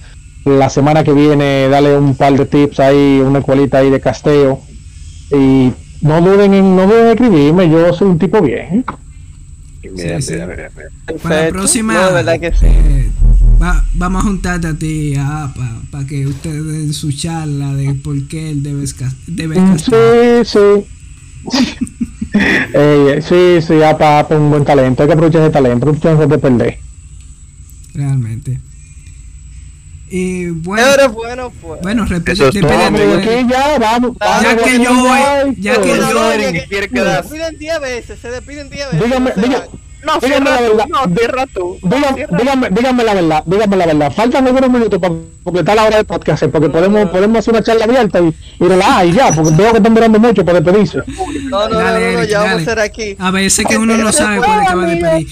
la semana que viene darle un par de tips ahí, una escuelita ahí de casteo. Y no duden en, no duden en escribirme, yo soy un tipo bien. Bien, sí. bien. Para la próxima, No, de verdad que sí. eh, va- vamos a juntarte a ti para que ustedes den su charla de por qué él debe, debe castar. Sí, sí. Eh, sí, sí, apa, apa, un buen talento. Hay que aprovechar ese talento, no de perder. realmente. Y bueno, Pero bueno, pues. bueno, repite, Eso es todo, amigo. Aquí ya, vamos. Ya que yo voy- ya que yo- que- quiere se quedar- despiden 10 veces, se despiden 10 veces. Dígame, no van. No, dígame cierra la tú, verdad. no, cierra tú. Dígame, dígame, dígame la verdad, dígame la verdad. Faltan algunos minutos para completar la hora de podcast, eh, porque podemos, podemos hacer una charla abierta y, y relajar y ya, porque veo que están durando mucho para despedirse. No, no, no, no, ya vamos a hacer aquí. A veces que uno no sabe cuándo es que va a despedir.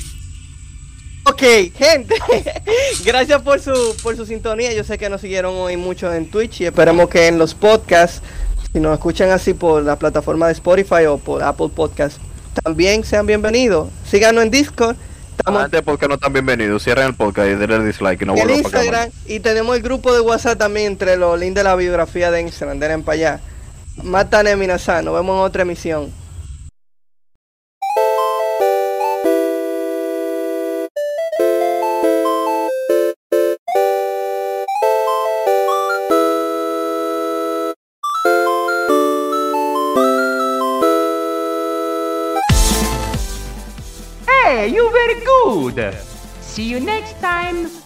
Ok, gente, gracias por su, por su sintonía. Yo sé que nos siguieron hoy mucho en Twitch y esperemos que en los podcasts, si nos escuchan así por la plataforma de Spotify o por Apple Podcast, también sean bienvenidos. Síganos en Discord, estamos Antes porque no están bienvenidos, cierren el podcast y denle dislike y no para. Instagram y tenemos el grupo de WhatsApp también entre los links de la biografía de Instagram. Denle para allá. Matane Minasan, nos vemos en otra emisión. Very good. See you next time.